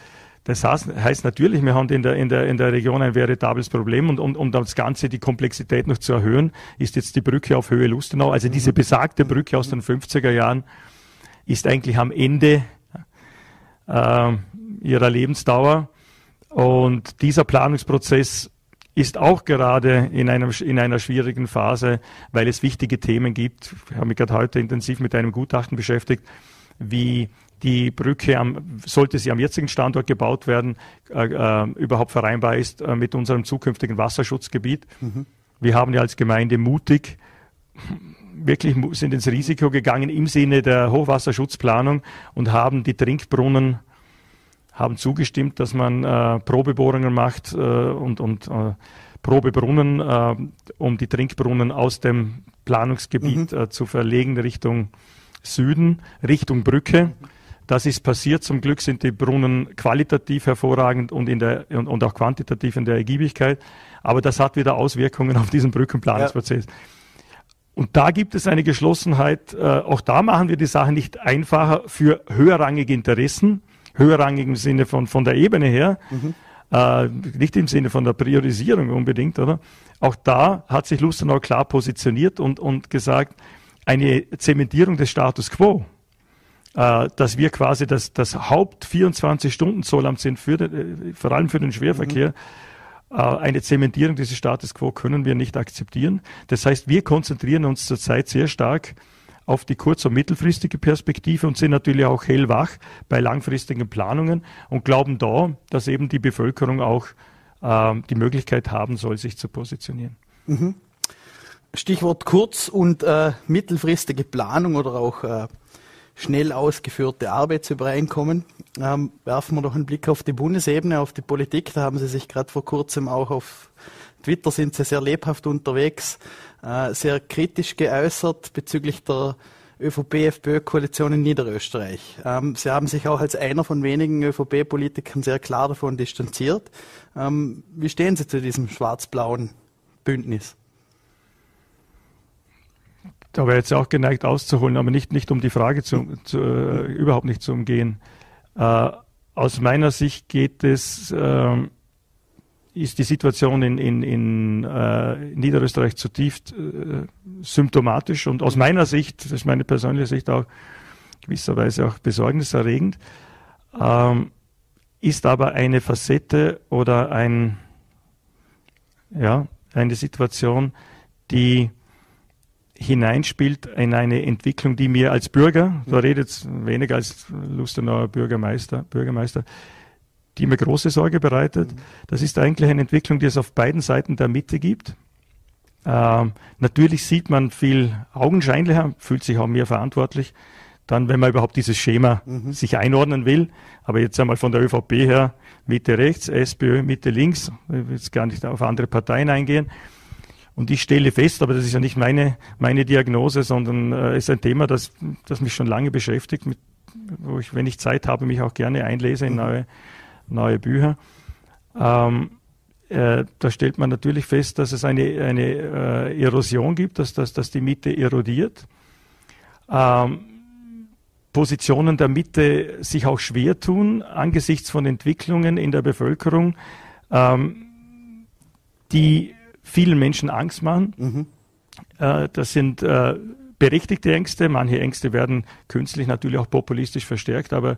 Das heißt natürlich, wir haben in der, in der, in der Region ein veritables Problem und um, um das Ganze, die Komplexität noch zu erhöhen, ist jetzt die Brücke auf Höhe Lustenau, also diese mhm. besagte Brücke aus den 50er Jahren, ist eigentlich am Ende äh, ihrer Lebensdauer. Und dieser Planungsprozess ist auch gerade in, einem, in einer schwierigen Phase, weil es wichtige Themen gibt. Ich habe mich gerade heute intensiv mit einem Gutachten beschäftigt, wie die Brücke, am, sollte sie am jetzigen Standort gebaut werden, äh, äh, überhaupt vereinbar ist äh, mit unserem zukünftigen Wasserschutzgebiet. Mhm. Wir haben ja als Gemeinde mutig wirklich sind ins Risiko gegangen im Sinne der Hochwasserschutzplanung und haben die Trinkbrunnen haben zugestimmt, dass man äh, Probebohrungen macht äh, und, und äh, Probebrunnen, äh, um die Trinkbrunnen aus dem Planungsgebiet mhm. äh, zu verlegen Richtung Süden, Richtung Brücke. Das ist passiert. Zum Glück sind die Brunnen qualitativ hervorragend und, in der, und, und auch quantitativ in der Ergiebigkeit. Aber das hat wieder Auswirkungen auf diesen Brückenplanungsprozess. Ja. Und da gibt es eine Geschlossenheit. Äh, auch da machen wir die Sache nicht einfacher für höherrangige Interessen, höherrangig im Sinne von, von der Ebene her. Mhm. äh, nicht im Sinne von der Priorisierung unbedingt, oder? Auch da hat sich Lustenau klar positioniert und, und gesagt, eine Zementierung des Status quo, äh, dass wir quasi das, das Haupt 24-Stunden-Zollamt sind, für den, äh, vor allem für den Schwerverkehr, mhm. äh, eine Zementierung dieses Status quo können wir nicht akzeptieren. Das heißt, wir konzentrieren uns zurzeit sehr stark auf die kurz- und mittelfristige Perspektive und sind natürlich auch hellwach bei langfristigen Planungen und glauben da, dass eben die Bevölkerung auch äh, die Möglichkeit haben soll, sich zu positionieren. Mhm. Stichwort kurz- und äh, mittelfristige Planung oder auch äh, schnell ausgeführte Arbeitsübereinkommen. Ähm, werfen wir noch einen Blick auf die Bundesebene, auf die Politik. Da haben Sie sich gerade vor kurzem auch auf Twitter sind Sie sehr lebhaft unterwegs, äh, sehr kritisch geäußert bezüglich der ÖVP-FPÖ-Koalition in Niederösterreich. Ähm, Sie haben sich auch als einer von wenigen ÖVP-Politikern sehr klar davon distanziert. Ähm, wie stehen Sie zu diesem schwarz-blauen Bündnis? Da wäre jetzt auch geneigt auszuholen, aber nicht, nicht um die Frage zu, zu äh, überhaupt nicht zu umgehen. Äh, aus meiner Sicht geht es äh, ist die Situation in, in, in äh, Niederösterreich zutiefst äh, symptomatisch und aus meiner Sicht, das ist meine persönliche Sicht auch gewisserweise auch besorgniserregend, ähm, ist aber eine Facette oder ein, ja, eine Situation, die hineinspielt in eine Entwicklung, die mir als Bürger, da redet weniger als Lustenauer Bürgermeister, Bürgermeister, die mir große Sorge bereitet. Das ist eigentlich eine Entwicklung, die es auf beiden Seiten der Mitte gibt. Ähm, natürlich sieht man viel augenscheinlicher, fühlt sich auch mehr verantwortlich, dann, wenn man überhaupt dieses Schema mhm. sich einordnen will. Aber jetzt einmal von der ÖVP her, Mitte rechts, SPÖ, Mitte links, ich will jetzt gar nicht auf andere Parteien eingehen. Und ich stelle fest, aber das ist ja nicht meine, meine Diagnose, sondern äh, ist ein Thema, das, das mich schon lange beschäftigt, mit, wo ich, wenn ich Zeit habe, mich auch gerne einlese in mhm. neue neue Bücher. Ähm, äh, da stellt man natürlich fest, dass es eine, eine äh, Erosion gibt, dass, dass, dass die Mitte erodiert. Ähm, Positionen der Mitte sich auch schwer tun angesichts von Entwicklungen in der Bevölkerung, ähm, die vielen Menschen Angst machen. Mhm. Äh, das sind äh, berechtigte Ängste. Manche Ängste werden künstlich natürlich auch populistisch verstärkt, aber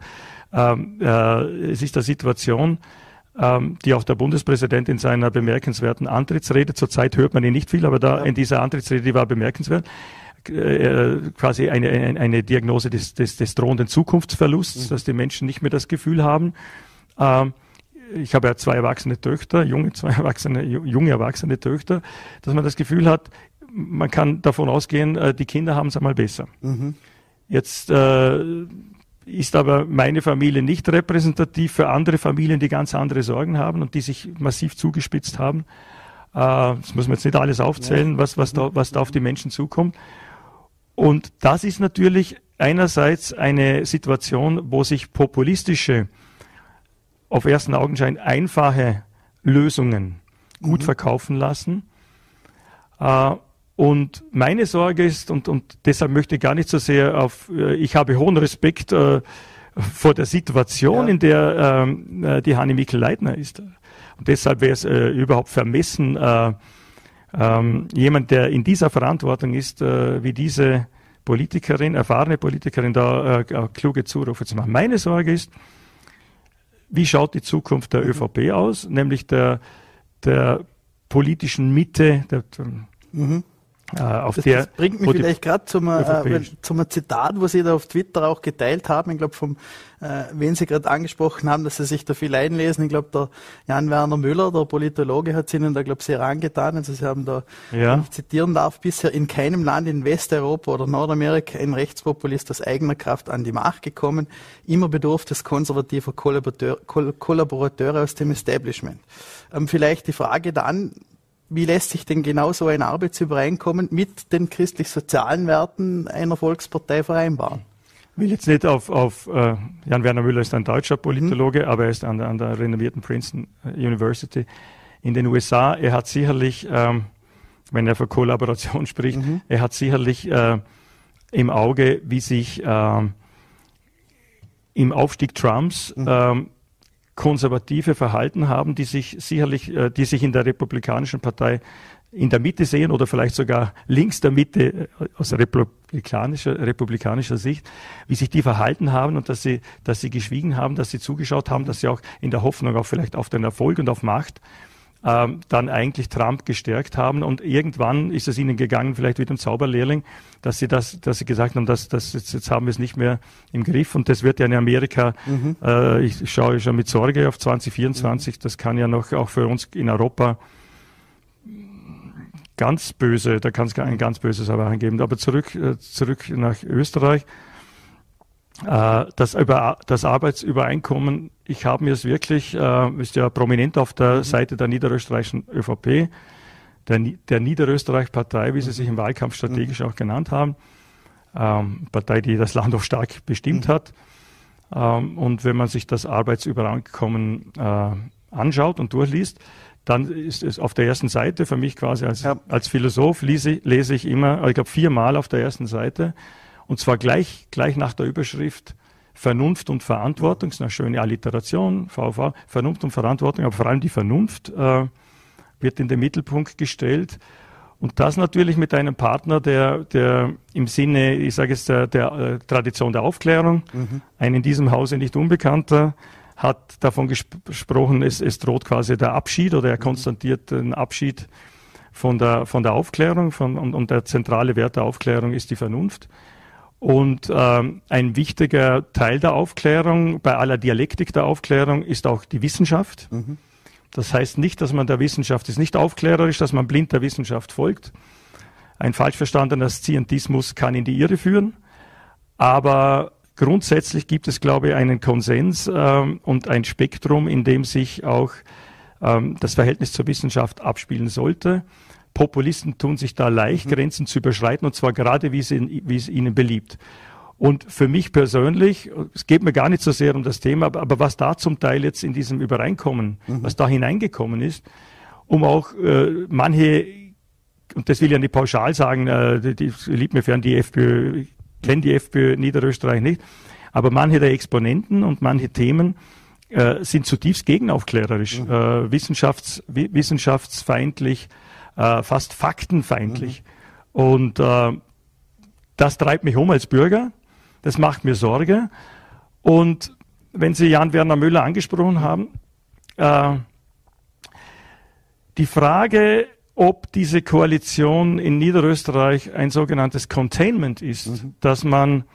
ähm, äh, es ist eine Situation, ähm, die auch der Bundespräsident in seiner bemerkenswerten Antrittsrede, zurzeit hört man ihn nicht viel, aber da in dieser Antrittsrede, die war bemerkenswert, äh, quasi eine, eine, eine Diagnose des, des, des drohenden Zukunftsverlusts, mhm. dass die Menschen nicht mehr das Gefühl haben, ähm, ich habe ja zwei erwachsene Töchter, junge, zwei erwachsene, junge erwachsene Töchter, dass man das Gefühl hat, man kann davon ausgehen, äh, die Kinder haben es einmal besser. Mhm. Jetzt äh, ist aber meine Familie nicht repräsentativ für andere Familien, die ganz andere Sorgen haben und die sich massiv zugespitzt haben. Äh, das muss man jetzt nicht alles aufzählen, was, was, da, was da auf die Menschen zukommt. Und das ist natürlich einerseits eine Situation, wo sich populistische, auf ersten Augenschein einfache Lösungen gut mhm. verkaufen lassen. Und meine Sorge ist, und, und deshalb möchte ich gar nicht so sehr auf, äh, ich habe hohen Respekt äh, vor der Situation, ja. in der ähm, äh, die Hanni Mikl-Leitner ist. Und deshalb wäre es äh, überhaupt vermessen, äh, ähm, jemand, der in dieser Verantwortung ist, äh, wie diese Politikerin, erfahrene Politikerin, da äh, kluge Zurufe zu machen. Meine Sorge ist, wie schaut die Zukunft der mhm. ÖVP aus, nämlich der, der politischen Mitte, der, mhm. Äh, auf das, der, das bringt mich vielleicht gerade zum, äh, zum Zitat, was Sie da auf Twitter auch geteilt haben. Ich glaube, vom, äh, wen Sie gerade angesprochen haben, dass Sie sich da viel einlesen. Ich glaube, der Jan-Werner Müller, der Politologe, hat Ihnen da, glaube ich, sehr angetan. Also Sie haben da, ja. wenn ich zitieren darf, bisher in keinem Land in Westeuropa oder Nordamerika ein Rechtspopulist aus eigener Kraft an die Macht gekommen. Immer bedurft es konservativer Kollaborateure, Kollaborateure aus dem Establishment. Ähm, vielleicht die Frage dann, wie lässt sich denn genau so ein Arbeitsübereinkommen mit den christlich-sozialen Werten einer Volkspartei vereinbaren? Ich will jetzt nicht auf, auf äh, Jan Werner Müller ist ein deutscher Politologe, mhm. aber er ist an der, an der renovierten Princeton University in den USA. Er hat sicherlich, ähm, wenn er von Kollaboration spricht, mhm. er hat sicherlich äh, im Auge, wie sich äh, im Aufstieg Trumps mhm. Konservative verhalten haben, die sich sicherlich, äh, die sich in der Republikanischen Partei in der Mitte sehen oder vielleicht sogar links der Mitte äh, aus republikanischer, republikanischer Sicht, wie sich die verhalten haben und dass sie, dass sie geschwiegen haben, dass sie zugeschaut haben, dass sie auch in der Hoffnung auch vielleicht auf den Erfolg und auf Macht ähm, dann eigentlich Trump gestärkt haben. Und irgendwann ist es ihnen gegangen, vielleicht wie dem Zauberlehrling, dass sie das, dass sie gesagt haben, dass, dass jetzt, jetzt haben wir es nicht mehr im Griff. Und das wird ja in Amerika, mhm. äh, ich schaue schon mit Sorge auf 2024, mhm. das kann ja noch auch für uns in Europa ganz böse, da kann es ein ganz böses Erwachen geben. Aber zurück, äh, zurück nach Österreich. Äh, das, über, das Arbeitsübereinkommen, ich habe mir es wirklich, äh, ist ja prominent auf der mhm. Seite der niederösterreichischen ÖVP, der, der Niederösterreich-Partei, wie sie sich im Wahlkampf strategisch mhm. auch genannt haben, ähm, Partei, die das Land auch stark bestimmt mhm. hat. Ähm, und wenn man sich das Arbeitsübereinkommen äh, anschaut und durchliest, dann ist es auf der ersten Seite für mich quasi als, als Philosoph lese, lese ich immer, ich glaube viermal auf der ersten Seite, und zwar gleich, gleich nach der Überschrift Vernunft und Verantwortung, das ist eine schöne Alliteration, VV, Vernunft und Verantwortung, aber vor allem die Vernunft äh, wird in den Mittelpunkt gestellt. Und das natürlich mit einem Partner, der, der im Sinne, ich sage es, der, der äh, Tradition der Aufklärung, mhm. ein in diesem Hause nicht unbekannter, hat davon gesprochen, es, es droht quasi der Abschied oder er konstatiert den Abschied von der, von der Aufklärung von, und, und der zentrale Wert der Aufklärung ist die Vernunft. Und ähm, ein wichtiger Teil der Aufklärung, bei aller Dialektik der Aufklärung, ist auch die Wissenschaft. Mhm. Das heißt nicht, dass man der Wissenschaft ist nicht aufklärerisch, dass man blind der Wissenschaft folgt. Ein falsch verstandener Scientismus kann in die Irre führen. Aber grundsätzlich gibt es, glaube ich, einen Konsens ähm, und ein Spektrum, in dem sich auch ähm, das Verhältnis zur Wissenschaft abspielen sollte. Populisten tun sich da leicht, mhm. Grenzen zu überschreiten, und zwar gerade, wie es, in, wie es ihnen beliebt. Und für mich persönlich, es geht mir gar nicht so sehr um das Thema, aber, aber was da zum Teil jetzt in diesem Übereinkommen, mhm. was da hineingekommen ist, um auch äh, manche, und das will ich ja nicht pauschal sagen, äh, die, die liebt mir fern die FPÖ, kenne die FPÖ Niederösterreich nicht, aber manche der Exponenten und manche Themen äh, sind zutiefst gegenaufklärerisch, mhm. äh, wissenschafts, wissenschaftsfeindlich, äh, fast faktenfeindlich. Mhm. Und äh, das treibt mich um als Bürger, das macht mir Sorge. Und wenn Sie Jan-Werner Müller angesprochen haben, äh, die Frage, ob diese Koalition in Niederösterreich ein sogenanntes Containment ist, mhm. dass man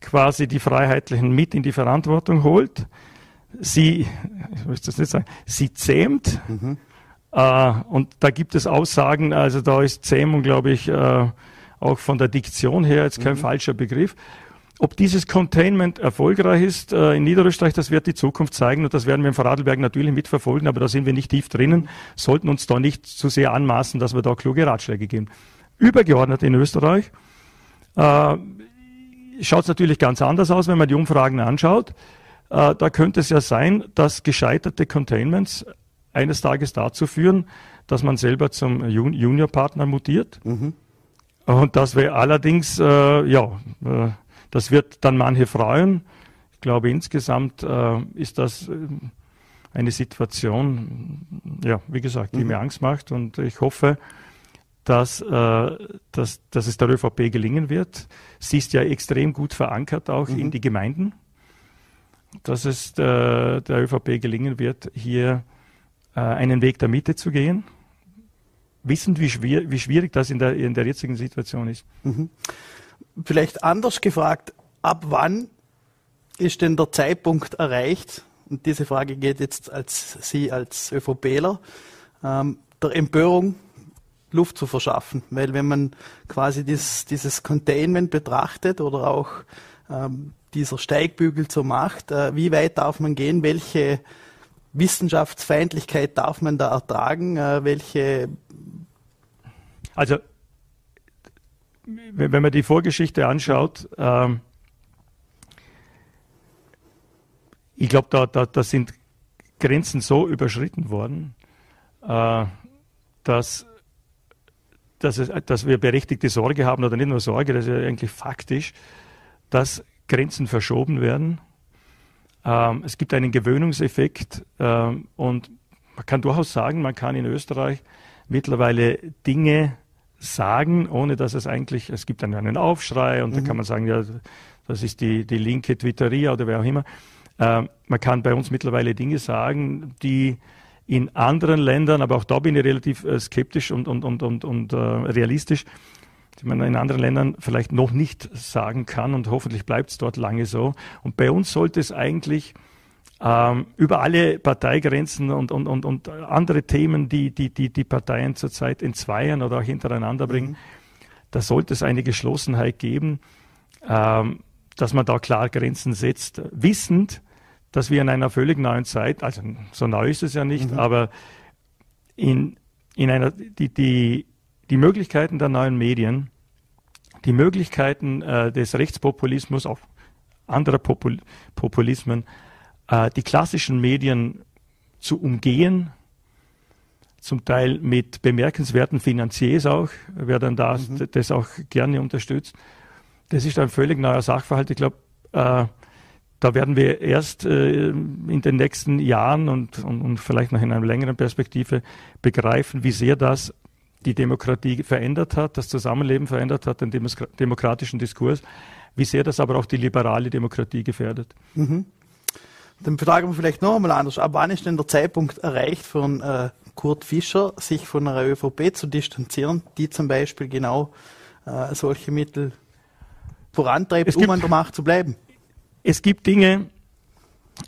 quasi die Freiheitlichen mit in die Verantwortung holt, sie, ich möchte das nicht sagen, sie zähmt, mhm. Äh, und da gibt es Aussagen, also da ist Zähmung, glaube ich, äh, auch von der Diktion her jetzt kein mhm. falscher Begriff. Ob dieses Containment erfolgreich ist äh, in Niederösterreich, das wird die Zukunft zeigen und das werden wir im Vorarlberg natürlich mitverfolgen, aber da sind wir nicht tief drinnen, sollten uns da nicht zu sehr anmaßen, dass wir da kluge Ratschläge geben. Übergeordnet in Österreich äh, schaut es natürlich ganz anders aus, wenn man die Umfragen anschaut. Äh, da könnte es ja sein, dass gescheiterte Containments eines Tages dazu führen, dass man selber zum Juniorpartner mutiert. Mhm. Und das wäre allerdings, äh, ja, äh, das wird dann manche freuen. Ich glaube, insgesamt äh, ist das äh, eine Situation, ja, wie gesagt, die mhm. mir Angst macht. Und ich hoffe, dass, äh, dass, dass es der ÖVP gelingen wird. Sie ist ja extrem gut verankert auch mhm. in die Gemeinden, dass es äh, der ÖVP gelingen wird, hier äh, einen Weg der Mitte zu gehen, wissend, wie, schwer, wie schwierig das in der, in der jetzigen Situation ist. Mhm. Vielleicht anders gefragt, ab wann ist denn der Zeitpunkt erreicht, und diese Frage geht jetzt als Sie als ÖVPler, ähm, der Empörung Luft zu verschaffen. Weil wenn man quasi dieses, dieses Containment betrachtet oder auch ähm, dieser Steigbügel zur Macht, äh, wie weit darf man gehen, welche Wissenschaftsfeindlichkeit darf man da ertragen? Äh, welche? Also, wenn man die Vorgeschichte anschaut, ähm, ich glaube, da, da, da, sind Grenzen so überschritten worden, äh, dass, dass, es, dass wir berechtigte Sorge haben, oder nicht nur Sorge, das ist ja eigentlich faktisch, dass Grenzen verschoben werden Ähm, es gibt einen Gewöhnungseffekt ähm, und man kann durchaus sagen, man kann in Österreich mittlerweile Dinge sagen, ohne dass es eigentlich, es gibt dann einen Aufschrei und mhm. da kann man sagen, ja, das ist die, die linke Twitteria oder wer auch immer. Äh, man kann bei uns mittlerweile Dinge sagen, die in anderen Ländern, aber auch da bin ich relativ äh, skeptisch und, und, und, und, und äh, realistisch, die man in anderen Ländern vielleicht noch nicht sagen kann und hoffentlich bleibt es dort lange so. Und bei uns sollte es eigentlich ähm, über alle Parteigrenzen und, und, und, und andere Themen, die die, die, die Parteien zurzeit entzweien oder auch hintereinander bringen, mhm. da sollte es eine Geschlossenheit geben, ähm, dass man da klar Grenzen setzt, wissend, dass wir in einer völlig neuen Zeit, also so neu ist es ja nicht, mhm. aber in, in einer, die, die, die Möglichkeiten der neuen Medien, die Möglichkeiten äh, des Rechtspopulismus, auch anderer Popul Populismen, äh, die klassischen Medien zu umgehen, zum Teil mit bemerkenswerten Finanziers auch, wer dann da mhm. das auch gerne unterstützt. Das ist ein völlig neuer Sachverhalt. Ich glaube, äh, da werden wir erst äh, in den nächsten Jahren und, und, und, vielleicht noch in einer längeren Perspektive begreifen, wie sehr das die Demokratie verändert hat, das Zusammenleben verändert hat, den demokratischen Diskurs, wie sehr das aber auch die liberale Demokratie gefährdet. Mhm. Dann fragen wir vielleicht noch einmal anders. Ab wann ist denn der Zeitpunkt erreicht von äh, Kurt Fischer, sich von einer ÖVP zu distanzieren, die zum Beispiel genau äh, solche Mittel vorantreibt, um an der Macht zu bleiben? Es gibt Dinge,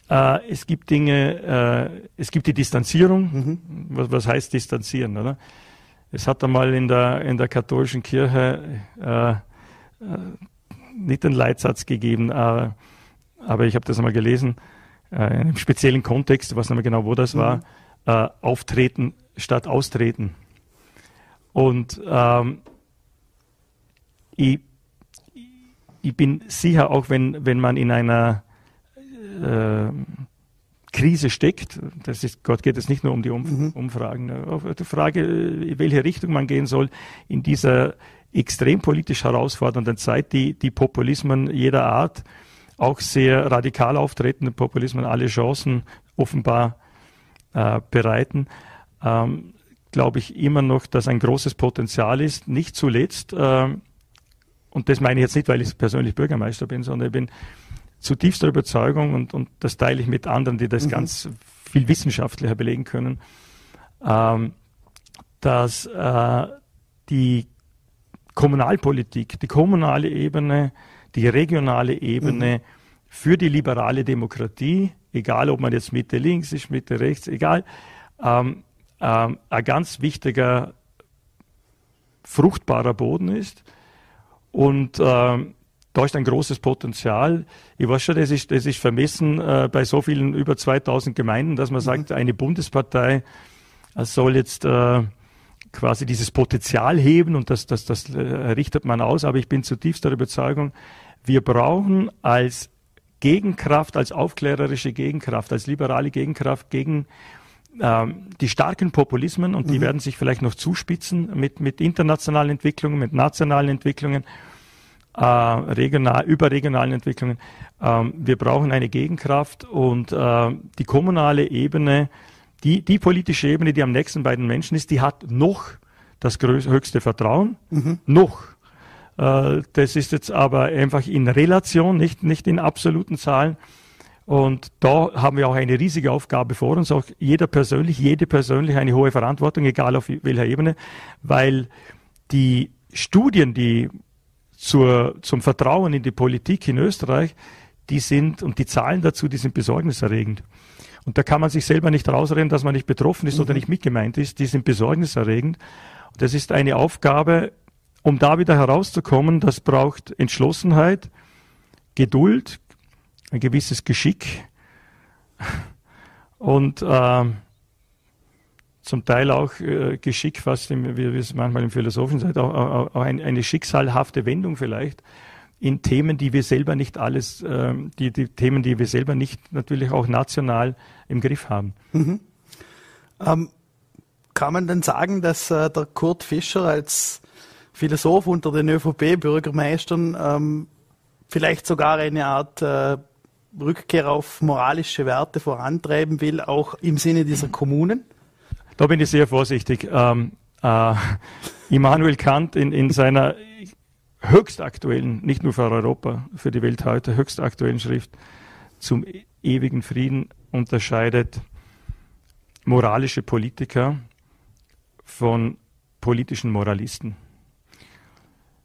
äh, es gibt Dinge, äh, es gibt die Distanzierung. Mhm. Was, was, heißt distanzieren, oder? Es hat einmal in der, in der katholischen Kirche äh, äh nicht einen Leitsatz gegeben, äh, aber ich habe das einmal gelesen, äh, in einem speziellen Kontext, was nicht genau, wo das mhm. war, auftreten statt austreten. Und ähm, ich ich bin sicher, auch wenn, wenn man in einer äh, Krise steckt, das ist, Gott geht es nicht nur um die mhm. Umfragen, auf die Frage, in welche Richtung man gehen soll, in dieser extrem politisch herausfordernden Zeit, die, die Populismen jeder Art, auch sehr radikal auftretende Populismen alle Chancen offenbar äh, bereiten, ähm, glaube ich immer noch, dass ein großes Potenzial ist, nicht zuletzt, äh, und das meine ich jetzt nicht, weil ich persönlich Bürgermeister bin, sondern ich bin zutiefster Überzeugung und, und das teile ich mit anderen, die das mhm. ganz viel wissenschaftlicher belegen können, ähm, dass äh, die Kommunalpolitik, die kommunale Ebene, die regionale Ebene mhm. für die liberale Demokratie, egal ob man jetzt Mitte links ist, Mitte rechts, egal, ähm, ähm, ein ganz wichtiger, fruchtbarer Boden ist und äh, da ist ein großes Potenzial. Ich weiß schon, das ist, das ist vermessen äh, bei so vielen über 2000 Gemeinden, dass man mhm. sagt, eine Bundespartei äh, soll jetzt äh, quasi dieses Potenzial heben und das, das, das äh, richtet man aus. Aber ich bin zutiefst der Überzeugung, wir brauchen als Gegenkraft, als aufklärerische Gegenkraft, als liberale Gegenkraft gegen ähm, die starken Populismen und die mhm. werden sich vielleicht noch zuspitzen mit, mit internationalen Entwicklungen, mit nationalen Entwicklungen, äh, regional, überregionalen Entwicklungen. Ähm, wir brauchen eine Gegenkraft und äh, die kommunale Ebene, die, die politische Ebene, die am nächsten bei den Menschen ist, die hat noch das höchste Vertrauen, mhm. noch. Äh, das ist jetzt aber einfach in Relation, nicht, nicht in absoluten Zahlen. Und da haben wir auch eine riesige Aufgabe vor uns, auch jeder persönlich, jede persönlich eine hohe Verantwortung, egal auf welcher Ebene, weil die Studien, die zur, zum Vertrauen in die Politik in Österreich, die sind, und die Zahlen dazu, die sind besorgniserregend. Und da kann man sich selber nicht rausreden, dass man nicht betroffen ist mhm. oder nicht mitgemeint ist. Die sind besorgniserregend. Und das ist eine Aufgabe, um da wieder herauszukommen, das braucht Entschlossenheit, Geduld, ein gewisses Geschick und äh, zum Teil auch äh, Geschick, fast im, wie, wie es manchmal im Philosophischen sagt, auch, auch, auch ein, eine schicksalhafte Wendung vielleicht in Themen, die wir selber nicht alles, äh, die, die Themen, die wir selber nicht natürlich auch national im Griff haben. Mhm. Ähm, kann man denn sagen, dass äh, der Kurt Fischer als Philosoph unter den ÖVP-Bürgermeistern ähm, vielleicht sogar eine Art äh, Rückkehr auf moralische Werte vorantreiben will, auch im Sinne dieser Kommunen? Da bin ich sehr vorsichtig. Ähm, äh, Immanuel Kant in, in seiner höchst aktuellen, nicht nur für Europa, für die Welt heute, höchst aktuellen Schrift zum ewigen Frieden unterscheidet moralische Politiker von politischen Moralisten.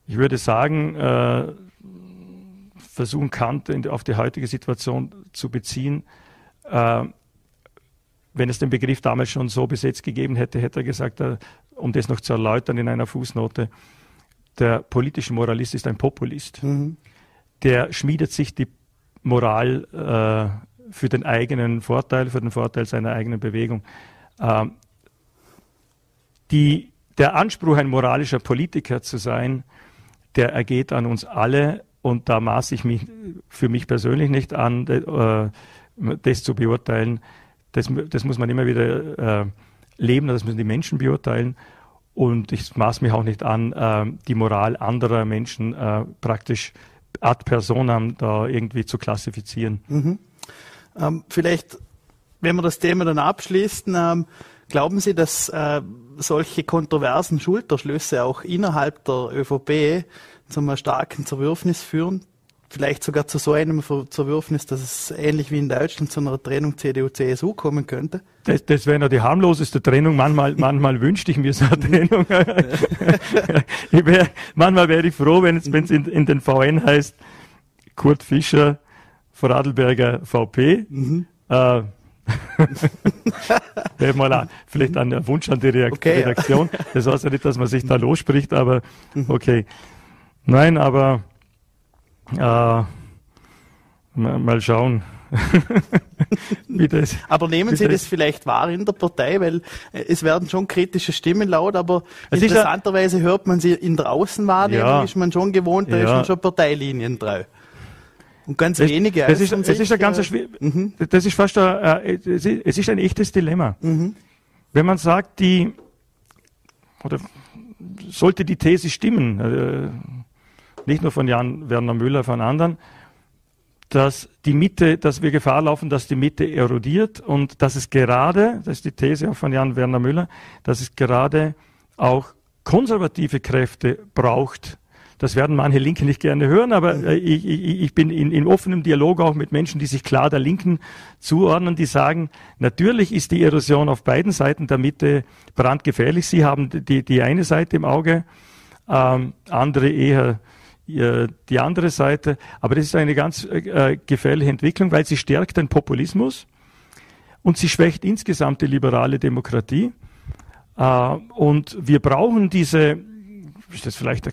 Ich würde sagen, äh, versuchen Kant auf die heutige Situation zu beziehen. Äh, wenn es den Begriff damals schon so besetzt gegeben hätte, hätte er gesagt, äh, um das noch zu erläutern in einer Fußnote, der politische Moralist ist ein Populist. Mhm. Der schmiedet sich die Moral äh, für den eigenen Vorteil, für den Vorteil seiner eigenen Bewegung. Ähm, die, der Anspruch, ein moralischer Politiker zu sein, der ergeht an uns alle und da maße ich mich für mich persönlich nicht an, äh, das zu beurteilen. Das, das muss man immer wieder äh, leben, das müssen die Menschen beurteilen. Und ich maße mich auch nicht an, äh, die Moral anderer Menschen äh, praktisch ad personam da irgendwie zu klassifizieren. Mhm. Ähm, vielleicht, wenn wir das Thema dann abschließen, ähm, glauben Sie, dass äh, solche kontroversen Schulterschlüsse auch innerhalb der ÖVP zu einem starken Zerwürfnis führen? Vielleicht sogar zu so einem Zerwürfnis, dass es ähnlich wie in Deutschland zu einer Trennung CDU-CSU kommen könnte? Das, das wäre noch die harmloseste Trennung. Manchmal, manchmal wünschte ich mir so eine Trennung. wär, manchmal wäre ich froh, wenn es in, in den VN heißt, Kurt Fischer, Vorarlberger VP. Mhm. Äh, mal ein, vielleicht ein Wunsch an die Reakt okay, Redaktion. Ja. Das heißt ja nicht, dass man sich da losspricht, aber mhm. okay. Nein, aber äh, mal schauen. das, aber nehmen Sie das, das, vielleicht wahr in der Partei, weil äh, es werden schon kritische Stimmen laut, aber es interessanterweise hört man sie in der Außenwahrnehmung, ja, ist man schon gewohnt, da ja. ist man schon Parteilinie treu. Und ganz das, wenige. Das ist, es ist ein ganz äh, mhm. das ist fast ein, äh, es ist ein echtes Dilemma. Mhm. Wenn man sagt, die, oder sollte die These stimmen, äh, nicht nur von Jan Werner Müller, von anderen, dass die Mitte, dass wir Gefahr laufen, dass die Mitte erodiert und dass es gerade, das ist die These auch von Jan Werner Müller, dass es gerade auch konservative Kräfte braucht. Das werden manche Linke nicht gerne hören, aber äh, ich, ich, ich, bin in, in offenem Dialog auch mit Menschen, die sich klar der Linken zuordnen, die sagen, natürlich ist die Erosion auf beiden Seiten der Mitte brandgefährlich. Sie haben die, die eine Seite im Auge, ähm, andere eher die andere Seite. Aber das ist eine ganz äh, gefährliche Entwicklung, weil sie stärkt den Populismus und sie schwächt insgesamt die liberale Demokratie. Äh, und wir brauchen diese, ist das vielleicht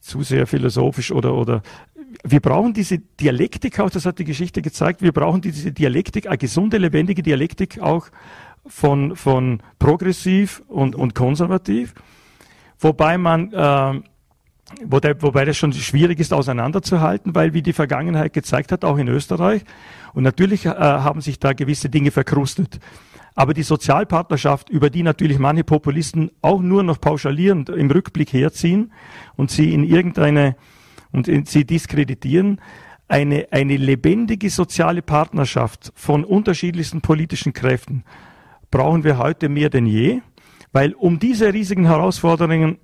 zu sehr philosophisch oder, oder wir brauchen diese Dialektik auch, das hat die Geschichte gezeigt, wir brauchen diese Dialektik, eine gesunde, lebendige Dialektik auch von, von progressiv und, und konservativ, wobei man äh, Wobei, das schon schwierig ist auseinanderzuhalten, weil wie die Vergangenheit gezeigt hat, auch in Österreich, und natürlich äh, haben sich da gewisse Dinge verkrustet. Aber die Sozialpartnerschaft, über die natürlich manche Populisten auch nur noch pauschalierend im Rückblick herziehen und sie in irgendeine und in, sie diskreditieren, eine, eine lebendige soziale Partnerschaft von unterschiedlichsten politischen Kräften brauchen wir heute mehr denn je, weil um diese riesigen Herausforderungen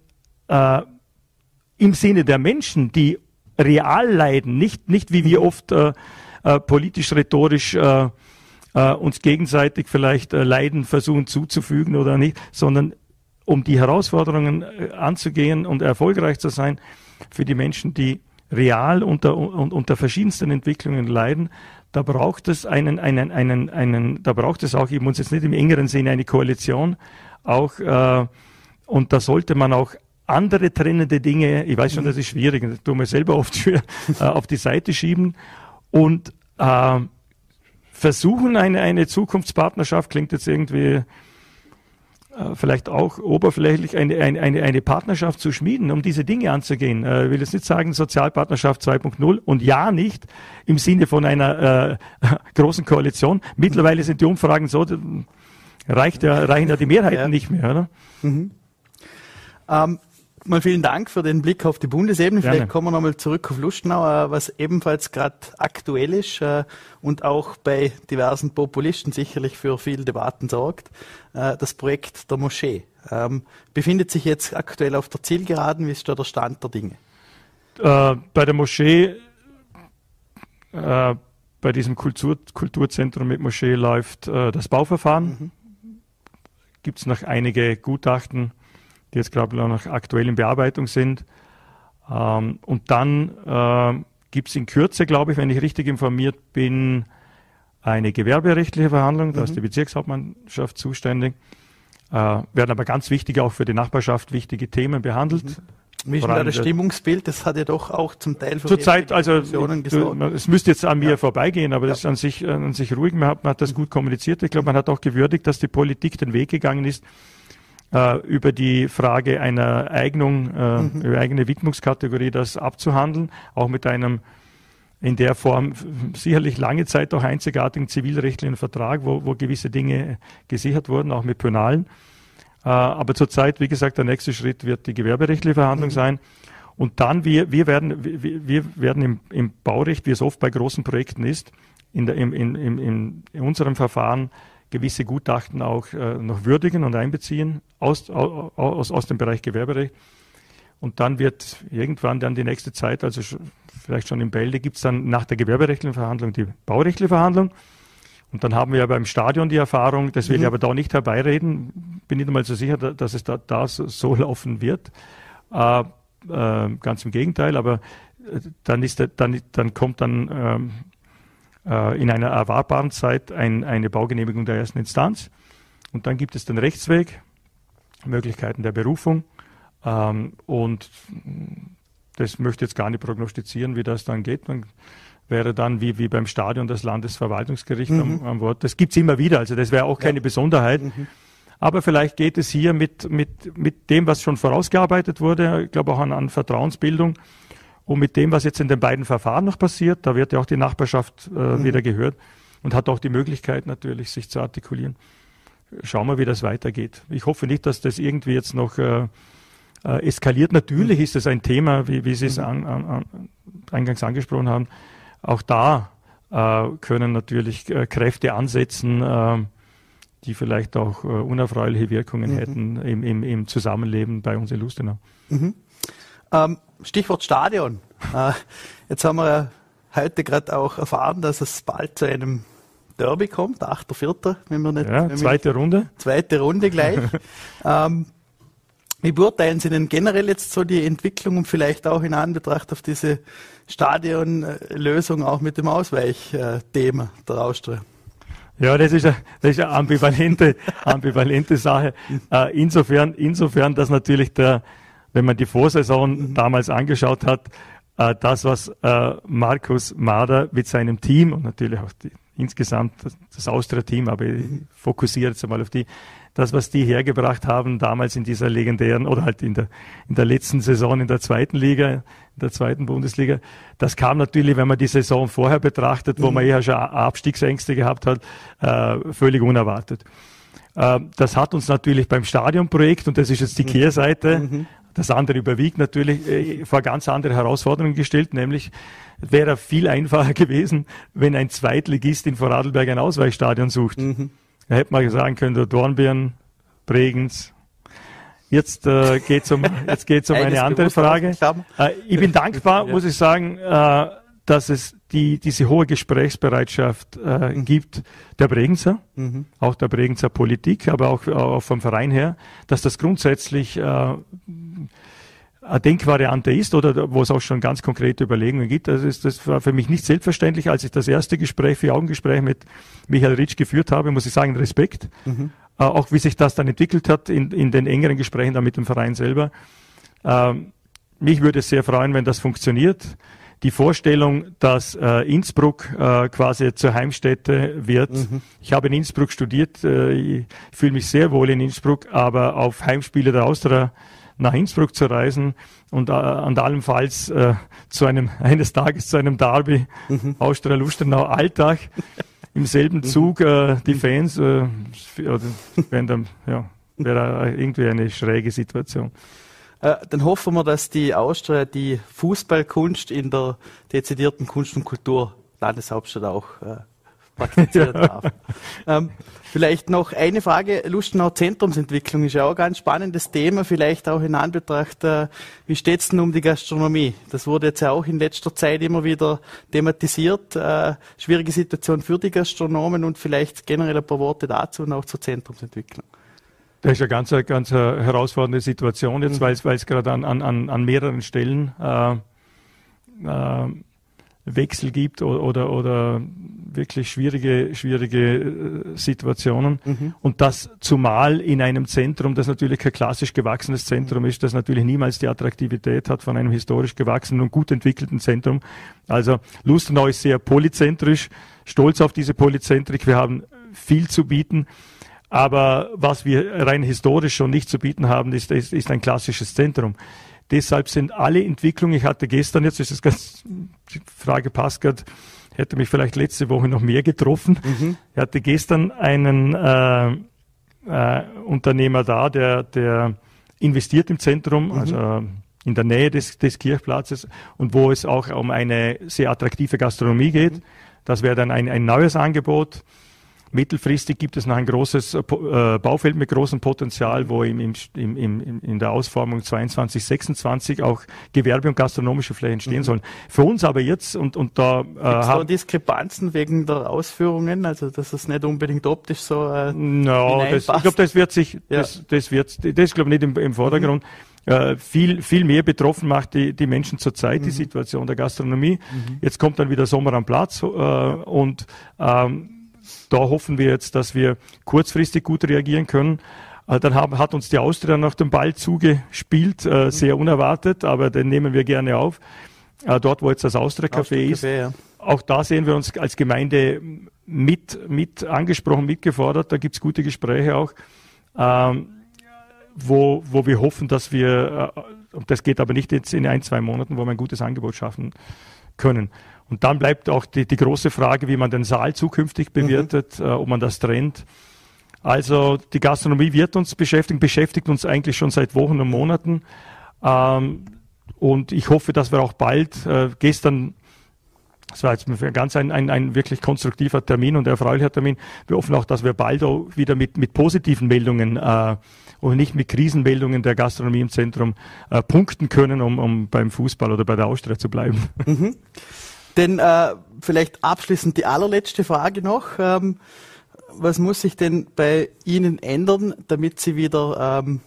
äh, im Sinne der Menschen, die real leiden, nicht, nicht wie wir oft äh, äh, politisch, rhetorisch äh, äh, uns gegenseitig vielleicht äh, Leiden versuchen zuzufügen oder nicht, sondern um die Herausforderungen äh, anzugehen und erfolgreich zu sein für die Menschen, die real unter, unter verschiedensten Entwicklungen leiden, da braucht es einen, einen, einen, einen, da braucht es auch, ich muss jetzt nicht im engeren Sinne eine Koalition, auch, und da sollte man auch andere trennende Dinge, ich weiß schon, das ist schwierig, das tun wir selber oft schwer, äh, auf die Seite schieben und äh, versuchen eine, eine Zukunftspartnerschaft, klingt jetzt irgendwie äh, vielleicht auch oberflächlich, eine, eine, eine Partnerschaft zu schmieden, um diese Dinge anzugehen. Äh, ich will jetzt nicht sagen Sozialpartnerschaft 2.0 und ja nicht im Sinne von einer äh, großen Koalition. Mittlerweile sind die Umfragen so, reicht ja, reichen ja die Mehrheiten ja. nicht mehr. Oder? Mhm. Ähm, mal vielen Dank für den Blick auf die Bundesebene. Gerne. Vielleicht kommen wir nochmal zurück auf Lustenau, äh, was ebenfalls gerade aktuell ist äh, und auch bei diversen Populisten sicherlich für viel Debatten sorgt. Äh, das Projekt der Moschee ähm, befindet sich jetzt aktuell auf der Zielgeraden. Wie ist da der Stand der Dinge? Bei der Moschee, bei diesem Kultur, Kulturzentrum mit Moschee läuft das Bauverfahren. Mhm. Gibt es noch einige Gutachten, die jetzt gerade noch aktuell in Bearbeitung sind. Ähm, und dann äh, gibt es in Kürze, glaube ich, wenn ich richtig informiert bin, eine gewerberechtliche Verhandlung. Da ist die Bezirkshauptmannschaft zuständig. Äh, werden aber ganz wichtig auch für die Nachbarschaft wichtige Themen behandelt. Wie denn da allem das Stimmungsbild? Das hat ja doch auch zum Teil für Zurzeit, also du, es müsste jetzt an mir Ja. vorbeigehen, aber das ist an sich, äh, an sich ruhig. Man hat, man hat das gut kommuniziert. Ich glaube, man hat auch gewürdigt, dass die Politik den Weg gegangen ist, äh, über die Frage einer Eignung, äh, Mhm. über eigene Widmungskategorie das abzuhandeln, auch mit einem in der Form sicherlich lange Zeit auch einzigartigen zivilrechtlichen Vertrag, wo, wo gewisse Dinge gesichert wurden, auch mit Penalen. Äh, aber zurzeit, wie gesagt, der nächste Schritt wird die gewerberechtliche Verhandlung sein. Und dann, wir, wir werden, wir, wir werden im, im Baurecht, wie es oft bei großen Projekten ist, in, der, im, in, in, in unserem Verfahren gewisse Gutachten auch äh, noch würdigen und einbeziehen aus, aus, aus, dem Bereich Gewerberecht. Und dann wird irgendwann dann die nächste Zeit, also sch- vielleicht schon in Bälde, gibt es dann nach der gewerberechtlichen Verhandlung die baurechtliche Verhandlung. Und dann haben wir ja beim Stadion die Erfahrung, das will ich aber da nicht herbeireden, bin nicht einmal so sicher, da- dass es da, da so, so laufen wird. Äh, äh, ganz im Gegenteil, aber äh, dann, ist der, dann, dann kommt dann ähm, äh, in einer erwartbaren Zeit ein, eine Baugenehmigung der ersten Instanz. Und dann gibt es den Rechtsweg, Möglichkeiten der Berufung. Ähm, und das möchte ich jetzt gar nicht prognostizieren, wie das dann geht. Man wäre dann wie, wie beim Stadion das Landesverwaltungsgericht am, am Wort. Das gibt's immer wieder, also das wäre auch keine Besonderheit. Aber vielleicht geht es hier mit, mit, mit dem, was schon vorausgearbeitet wurde, ich glaube auch an, an Vertrauensbildung und mit dem, was jetzt in den beiden Verfahren noch passiert, da wird ja auch die Nachbarschaft äh, wieder gehört und hat auch die Möglichkeit natürlich, sich zu artikulieren. Schauen wir, wie das weitergeht. Ich hoffe nicht, dass das irgendwie jetzt noch äh, äh, eskaliert. Natürlich ist es ein Thema, wie, wie Sie es an, an, an, eingangs angesprochen haben. Auch da äh, können natürlich äh, Kräfte ansetzen, die vielleicht auch unerfreuliche Wirkungen hätten im, im, im Zusammenleben bei uns in Lustenau. Ähm, Stichwort Stadion. Äh, jetzt haben wir heute gerade auch erfahren, dass es bald zu einem Derby kommt, 8.4., wenn wir nicht Ja, zweite Runde. zweite Runde gleich. ähm, wie beurteilen Sie denn generell jetzt so die Entwicklung und vielleicht auch in Anbetracht auf diese Stadionlösung auch mit dem Ausweichthema der Austria? Ja, das ist eine, das ist eine ambivalente, ambivalente Sache. Äh, insofern, insofern, dass natürlich der, wenn man die Vorsaison damals angeschaut hat, äh, das, was äh, Markus Mader mit seinem Team und natürlich auch die, insgesamt das, Austria-Team, aber ich fokussiere jetzt einmal auf die, das, was die hergebracht haben damals in dieser legendären oder halt in der, in der letzten Saison in der zweiten Liga, in der zweiten Bundesliga, das kam natürlich, wenn man die Saison vorher betrachtet, wo man eher schon Abstiegsängste gehabt hat, äh, völlig unerwartet. Äh, das hat uns natürlich beim Stadionprojekt, und das ist jetzt die Kehrseite, das andere überwiegt natürlich, äh, vor ganz andere Herausforderungen gestellt, nämlich es wäre viel einfacher gewesen, wenn ein Zweitligist in Vorarlberg ein Ausweichstadion sucht. Da hätte man sagen können, der Dornbirn, Bregenz. Jetzt äh, geht es um, jetzt geht's um eine andere Frage. Äh, ich bin dankbar, muss ich sagen, äh, dass es die, diese hohe Gesprächsbereitschaft äh, gibt der Bregenzer, auch der Bregenzer Politik, aber auch, auch vom Verein her, dass das grundsätzlich äh, eine Denkvariante ist oder wo es auch schon ganz konkrete Überlegungen gibt. Also ist das war für mich nicht selbstverständlich, als ich das erste Gespräch, Vier-Augen-Gespräch mit Michael Ritsch geführt habe, muss ich sagen, Respekt. Äh, auch wie sich das dann entwickelt hat in, in den engeren Gesprächen dann mit dem Verein selber. Ähm, mich würde es sehr freuen, wenn das funktioniert. Die Vorstellung, dass äh, Innsbruck äh, quasi zur Heimstätte wird. Ich habe in Innsbruck studiert, äh, ich fühle mich sehr wohl in Innsbruck, aber auf Heimspiele der Austria nach Innsbruck zu reisen und äh, an allenfalls äh, zu einem eines Tages zu einem Derby Austria Lustenau Alltag im selben Zug äh, die Fans äh, dann, ja, wäre irgendwie eine schräge Situation. Äh, dann hoffen wir, dass die Austria die Fußballkunst in der dezidierten Kunst- und Kultur Landeshauptstadt auch äh, praktizieren darf. Ähm, vielleicht noch eine Frage. Lustenau Zentrumsentwicklung ist ja auch ein ganz spannendes Thema, vielleicht auch in Anbetracht, äh, wie steht es denn um die Gastronomie? Das wurde jetzt ja auch in letzter Zeit immer wieder thematisiert. Äh, schwierige Situation für die Gastronomen und vielleicht generell ein paar Worte dazu und auch zur Zentrumsentwicklung. Das ist eine ganz, ganz herausfordernde Situation jetzt, mhm. weil es gerade an, an, an mehreren Stellen äh, äh, Wechsel gibt oder, oder, oder wirklich schwierige, schwierige äh, Situationen. Mhm. Und das zumal in einem Zentrum, das natürlich kein klassisch gewachsenes Zentrum ist, das natürlich niemals die Attraktivität hat von einem historisch gewachsenen und gut entwickelten Zentrum. Also Lustenau ist sehr polyzentrisch, stolz auf diese Polyzentrik. Wir haben viel zu bieten. Aber was wir rein historisch schon nicht zu bieten haben, ist, ist, ist ein klassisches Zentrum. Deshalb sind alle Entwicklungen, ich hatte gestern, jetzt ist es ganz, die Frage passt gerade, hätte mich vielleicht letzte Woche noch mehr getroffen. Mhm. Ich hatte gestern einen äh, äh, Unternehmer da, der, der investiert im Zentrum, mhm. also in der Nähe des, des Kirchplatzes und wo es auch um eine sehr attraktive Gastronomie geht. Mhm. Das wäre dann ein, ein neues Angebot. Mittelfristig gibt es noch ein großes äh, äh, Baufeld mit großem Potenzial, wo im, im, im, in der Ausformung 22, 26 auch Gewerbe und gastronomische Flächen entstehen mhm. sollen. Für uns aber jetzt und, und da äh, haben Diskrepanzen wegen der Ausführungen, also dass es nicht unbedingt optisch so äh, no, das, ich glaube, das wird sich, ja. das, das wird, das glaube ich nicht im, im Vordergrund. Mhm. Äh, viel, viel mehr betroffen macht die, die Menschen zurzeit, mhm. die Situation der Gastronomie. Mhm. Jetzt kommt dann wieder Sommer am Platz äh, und ähm, da hoffen wir jetzt, dass wir kurzfristig gut reagieren können. Äh, dann haben, hat uns die Austria nach dem Ball zugespielt, äh, mhm. sehr unerwartet, aber den nehmen wir gerne auf. Äh, dort, wo jetzt das Austria-Café ist. Ja. Auch da sehen wir uns als Gemeinde mit, mit angesprochen, mitgefordert. Da gibt's gute Gespräche auch, ähm, wo, wo wir hoffen, dass wir, äh, das geht aber nicht jetzt in ein, zwei Monaten, wo wir ein gutes Angebot schaffen können. Und dann bleibt auch die, die große Frage, wie man den Saal zukünftig mhm. bewertet, mhm. äh, ob man das trennt. Also die Gastronomie wird uns beschäftigen, beschäftigt uns eigentlich schon seit Wochen und Monaten. Ähm, und ich hoffe, dass wir auch bald, äh, gestern, das war jetzt ganz ein, ein, ein wirklich konstruktiver Termin und erfreulicher Termin, wir hoffen auch, dass wir bald auch wieder mit, mit positiven Meldungen äh, und nicht mit Krisenmeldungen der Gastronomie im Zentrum äh, punkten können, um, um beim Fußball oder bei der Austria zu bleiben. Mhm. Denn äh, vielleicht abschließend die allerletzte Frage noch. Ähm, was muss sich denn bei Ihnen ändern, damit Sie wieder ähm,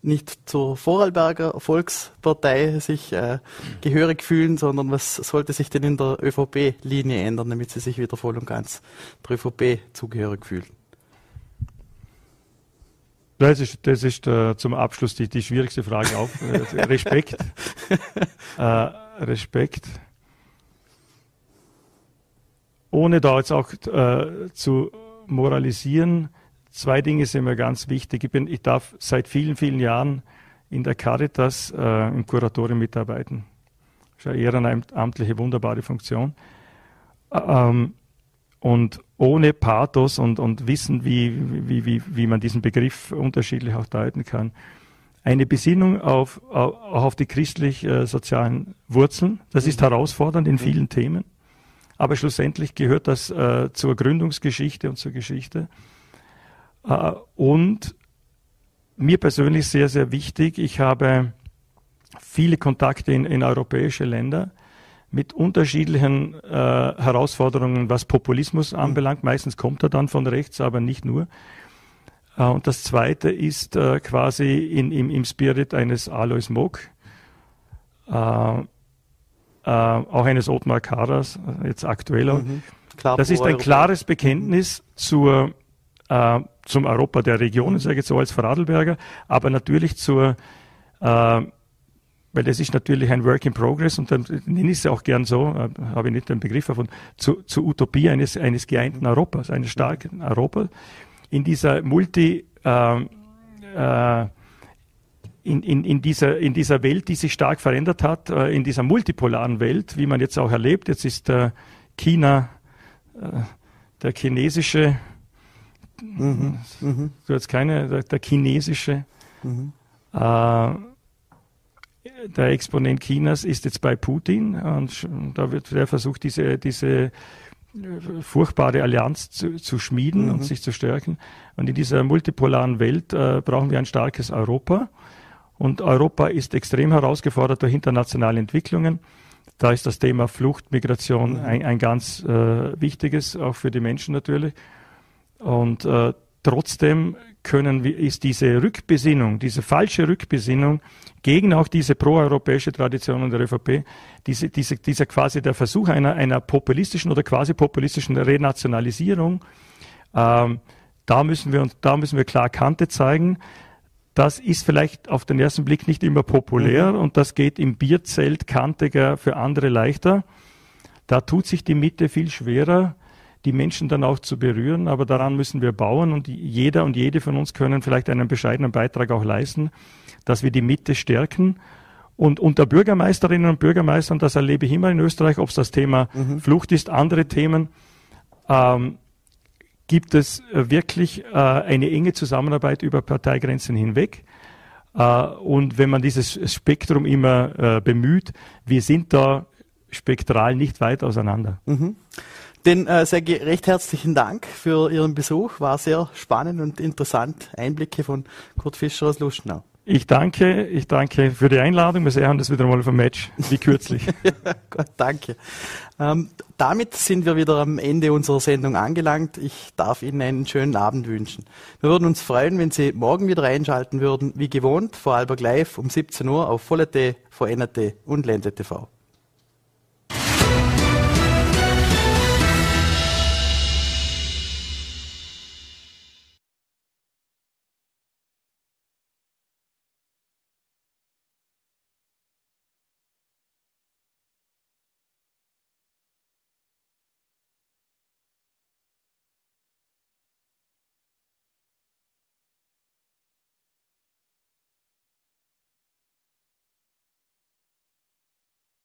nicht zur Vorarlberger Volkspartei sich äh, gehörig fühlen, sondern was sollte sich denn in der ÖVP-Linie ändern, damit Sie sich wieder voll und ganz der ÖVP zugehörig fühlen? Das ist, das ist äh, zum Abschluss die, die schwierigste Frage auf. Äh, Respekt. äh, Respekt ohne da jetzt auch äh, zu moralisieren, zwei Dinge sind mir ganz wichtig. Ich, bin, ich darf seit vielen, vielen Jahren in der Caritas äh, im Kuratorium mitarbeiten. Das ist eine ehrenamtliche, wunderbare Funktion. Ähm, und ohne Pathos und, und Wissen, wie, wie, wie, wie man diesen Begriff unterschiedlich auch deuten kann, eine Besinnung auf, auch auf die christlich-sozialen äh, Wurzeln. Das ist herausfordernd in mhm. vielen Themen. Aber schlussendlich gehört das äh, zur Gründungsgeschichte und zur Geschichte. Äh, und mir persönlich sehr, sehr wichtig, ich habe viele Kontakte in, in europäische Länder mit unterschiedlichen äh, Herausforderungen, was Populismus mhm. anbelangt. Meistens kommt er dann von rechts, aber nicht nur. Äh, und das Zweite ist äh, quasi in, im, im Spirit eines Alois Mock. Äh, äh, auch eines Otmar Karas, jetzt aktueller. Mhm. das ist ein klares Bekenntnis zur, äh, zum Europa der Region, mhm. sage ich jetzt so als Vorarlberger, aber natürlich zur, äh, weil das ist natürlich ein Work in Progress und dann nenne ich es auch gern so, äh, habe ich nicht den Begriff davon, zu, zur Utopie eines, eines geeinten Europas, eines starken Europa in dieser Multi, äh, äh, in, in, in, dieser, in dieser Welt, die sich stark verändert hat, äh, in dieser multipolaren Welt, wie man jetzt auch erlebt. Jetzt ist äh, China äh, der chinesische, mhm, mh. du hast keine, der, der chinesische, mhm. äh, der Exponent Chinas ist jetzt bei Putin und da wird der versucht, diese, diese furchtbare Allianz zu, zu schmieden mhm. und sich zu stärken. Und in dieser multipolaren Welt äh, brauchen wir ein starkes Europa. Und Europa ist extrem herausgefordert durch internationale Entwicklungen. Da ist das Thema Flucht, Migration mhm. ein, ein, ganz äh, wichtiges, auch für die Menschen natürlich. Und äh, trotzdem können wir, ist diese Rückbesinnung, diese falsche Rückbesinnung gegen auch diese proeuropäische Tradition der ÖVP, diese, diese, dieser quasi der Versuch einer, einer populistischen oder quasi populistischen Renationalisierung, ähm, da müssen wir uns, da müssen wir klar Kante zeigen. Das ist vielleicht auf den ersten Blick nicht immer populär mhm. und das geht im Bierzelt kantiger für andere leichter. Da tut sich die Mitte viel schwerer die Menschen dann auch zu berühren. Aber daran müssen wir bauen und jeder und jede von uns können vielleicht einen bescheidenen Beitrag auch leisten, dass wir die Mitte stärken. Und unter Bürgermeisterinnen und Bürgermeistern, das erlebe ich immer in Österreich, ob es das Thema mhm. Flucht ist, andere Themen, ähm, gibt es äh, wirklich äh, eine enge Zusammenarbeit über Parteigrenzen hinweg. Äh, und wenn man dieses Spektrum immer bemüht, wir sind da spektral nicht weit auseinander. Mhm. Den äh, sehr recht herzlichen Dank für Ihren Besuch. War sehr spannend und interessant. Einblicke von Kurt Fischer aus Lustenau. Ich danke, ich danke für die Einladung. Wir sehen das wieder mal vom Match, wie kürzlich. ja, Gott, danke. Ähm, damit sind wir wieder am Ende unserer Sendung angelangt. Ich darf Ihnen einen schönen Abend wünschen. Wir würden uns freuen, wenn Sie morgen wieder einschalten würden, wie gewohnt, vor Alberg Live um 17 Uhr auf Volle.t, VNRT und Ländle TV.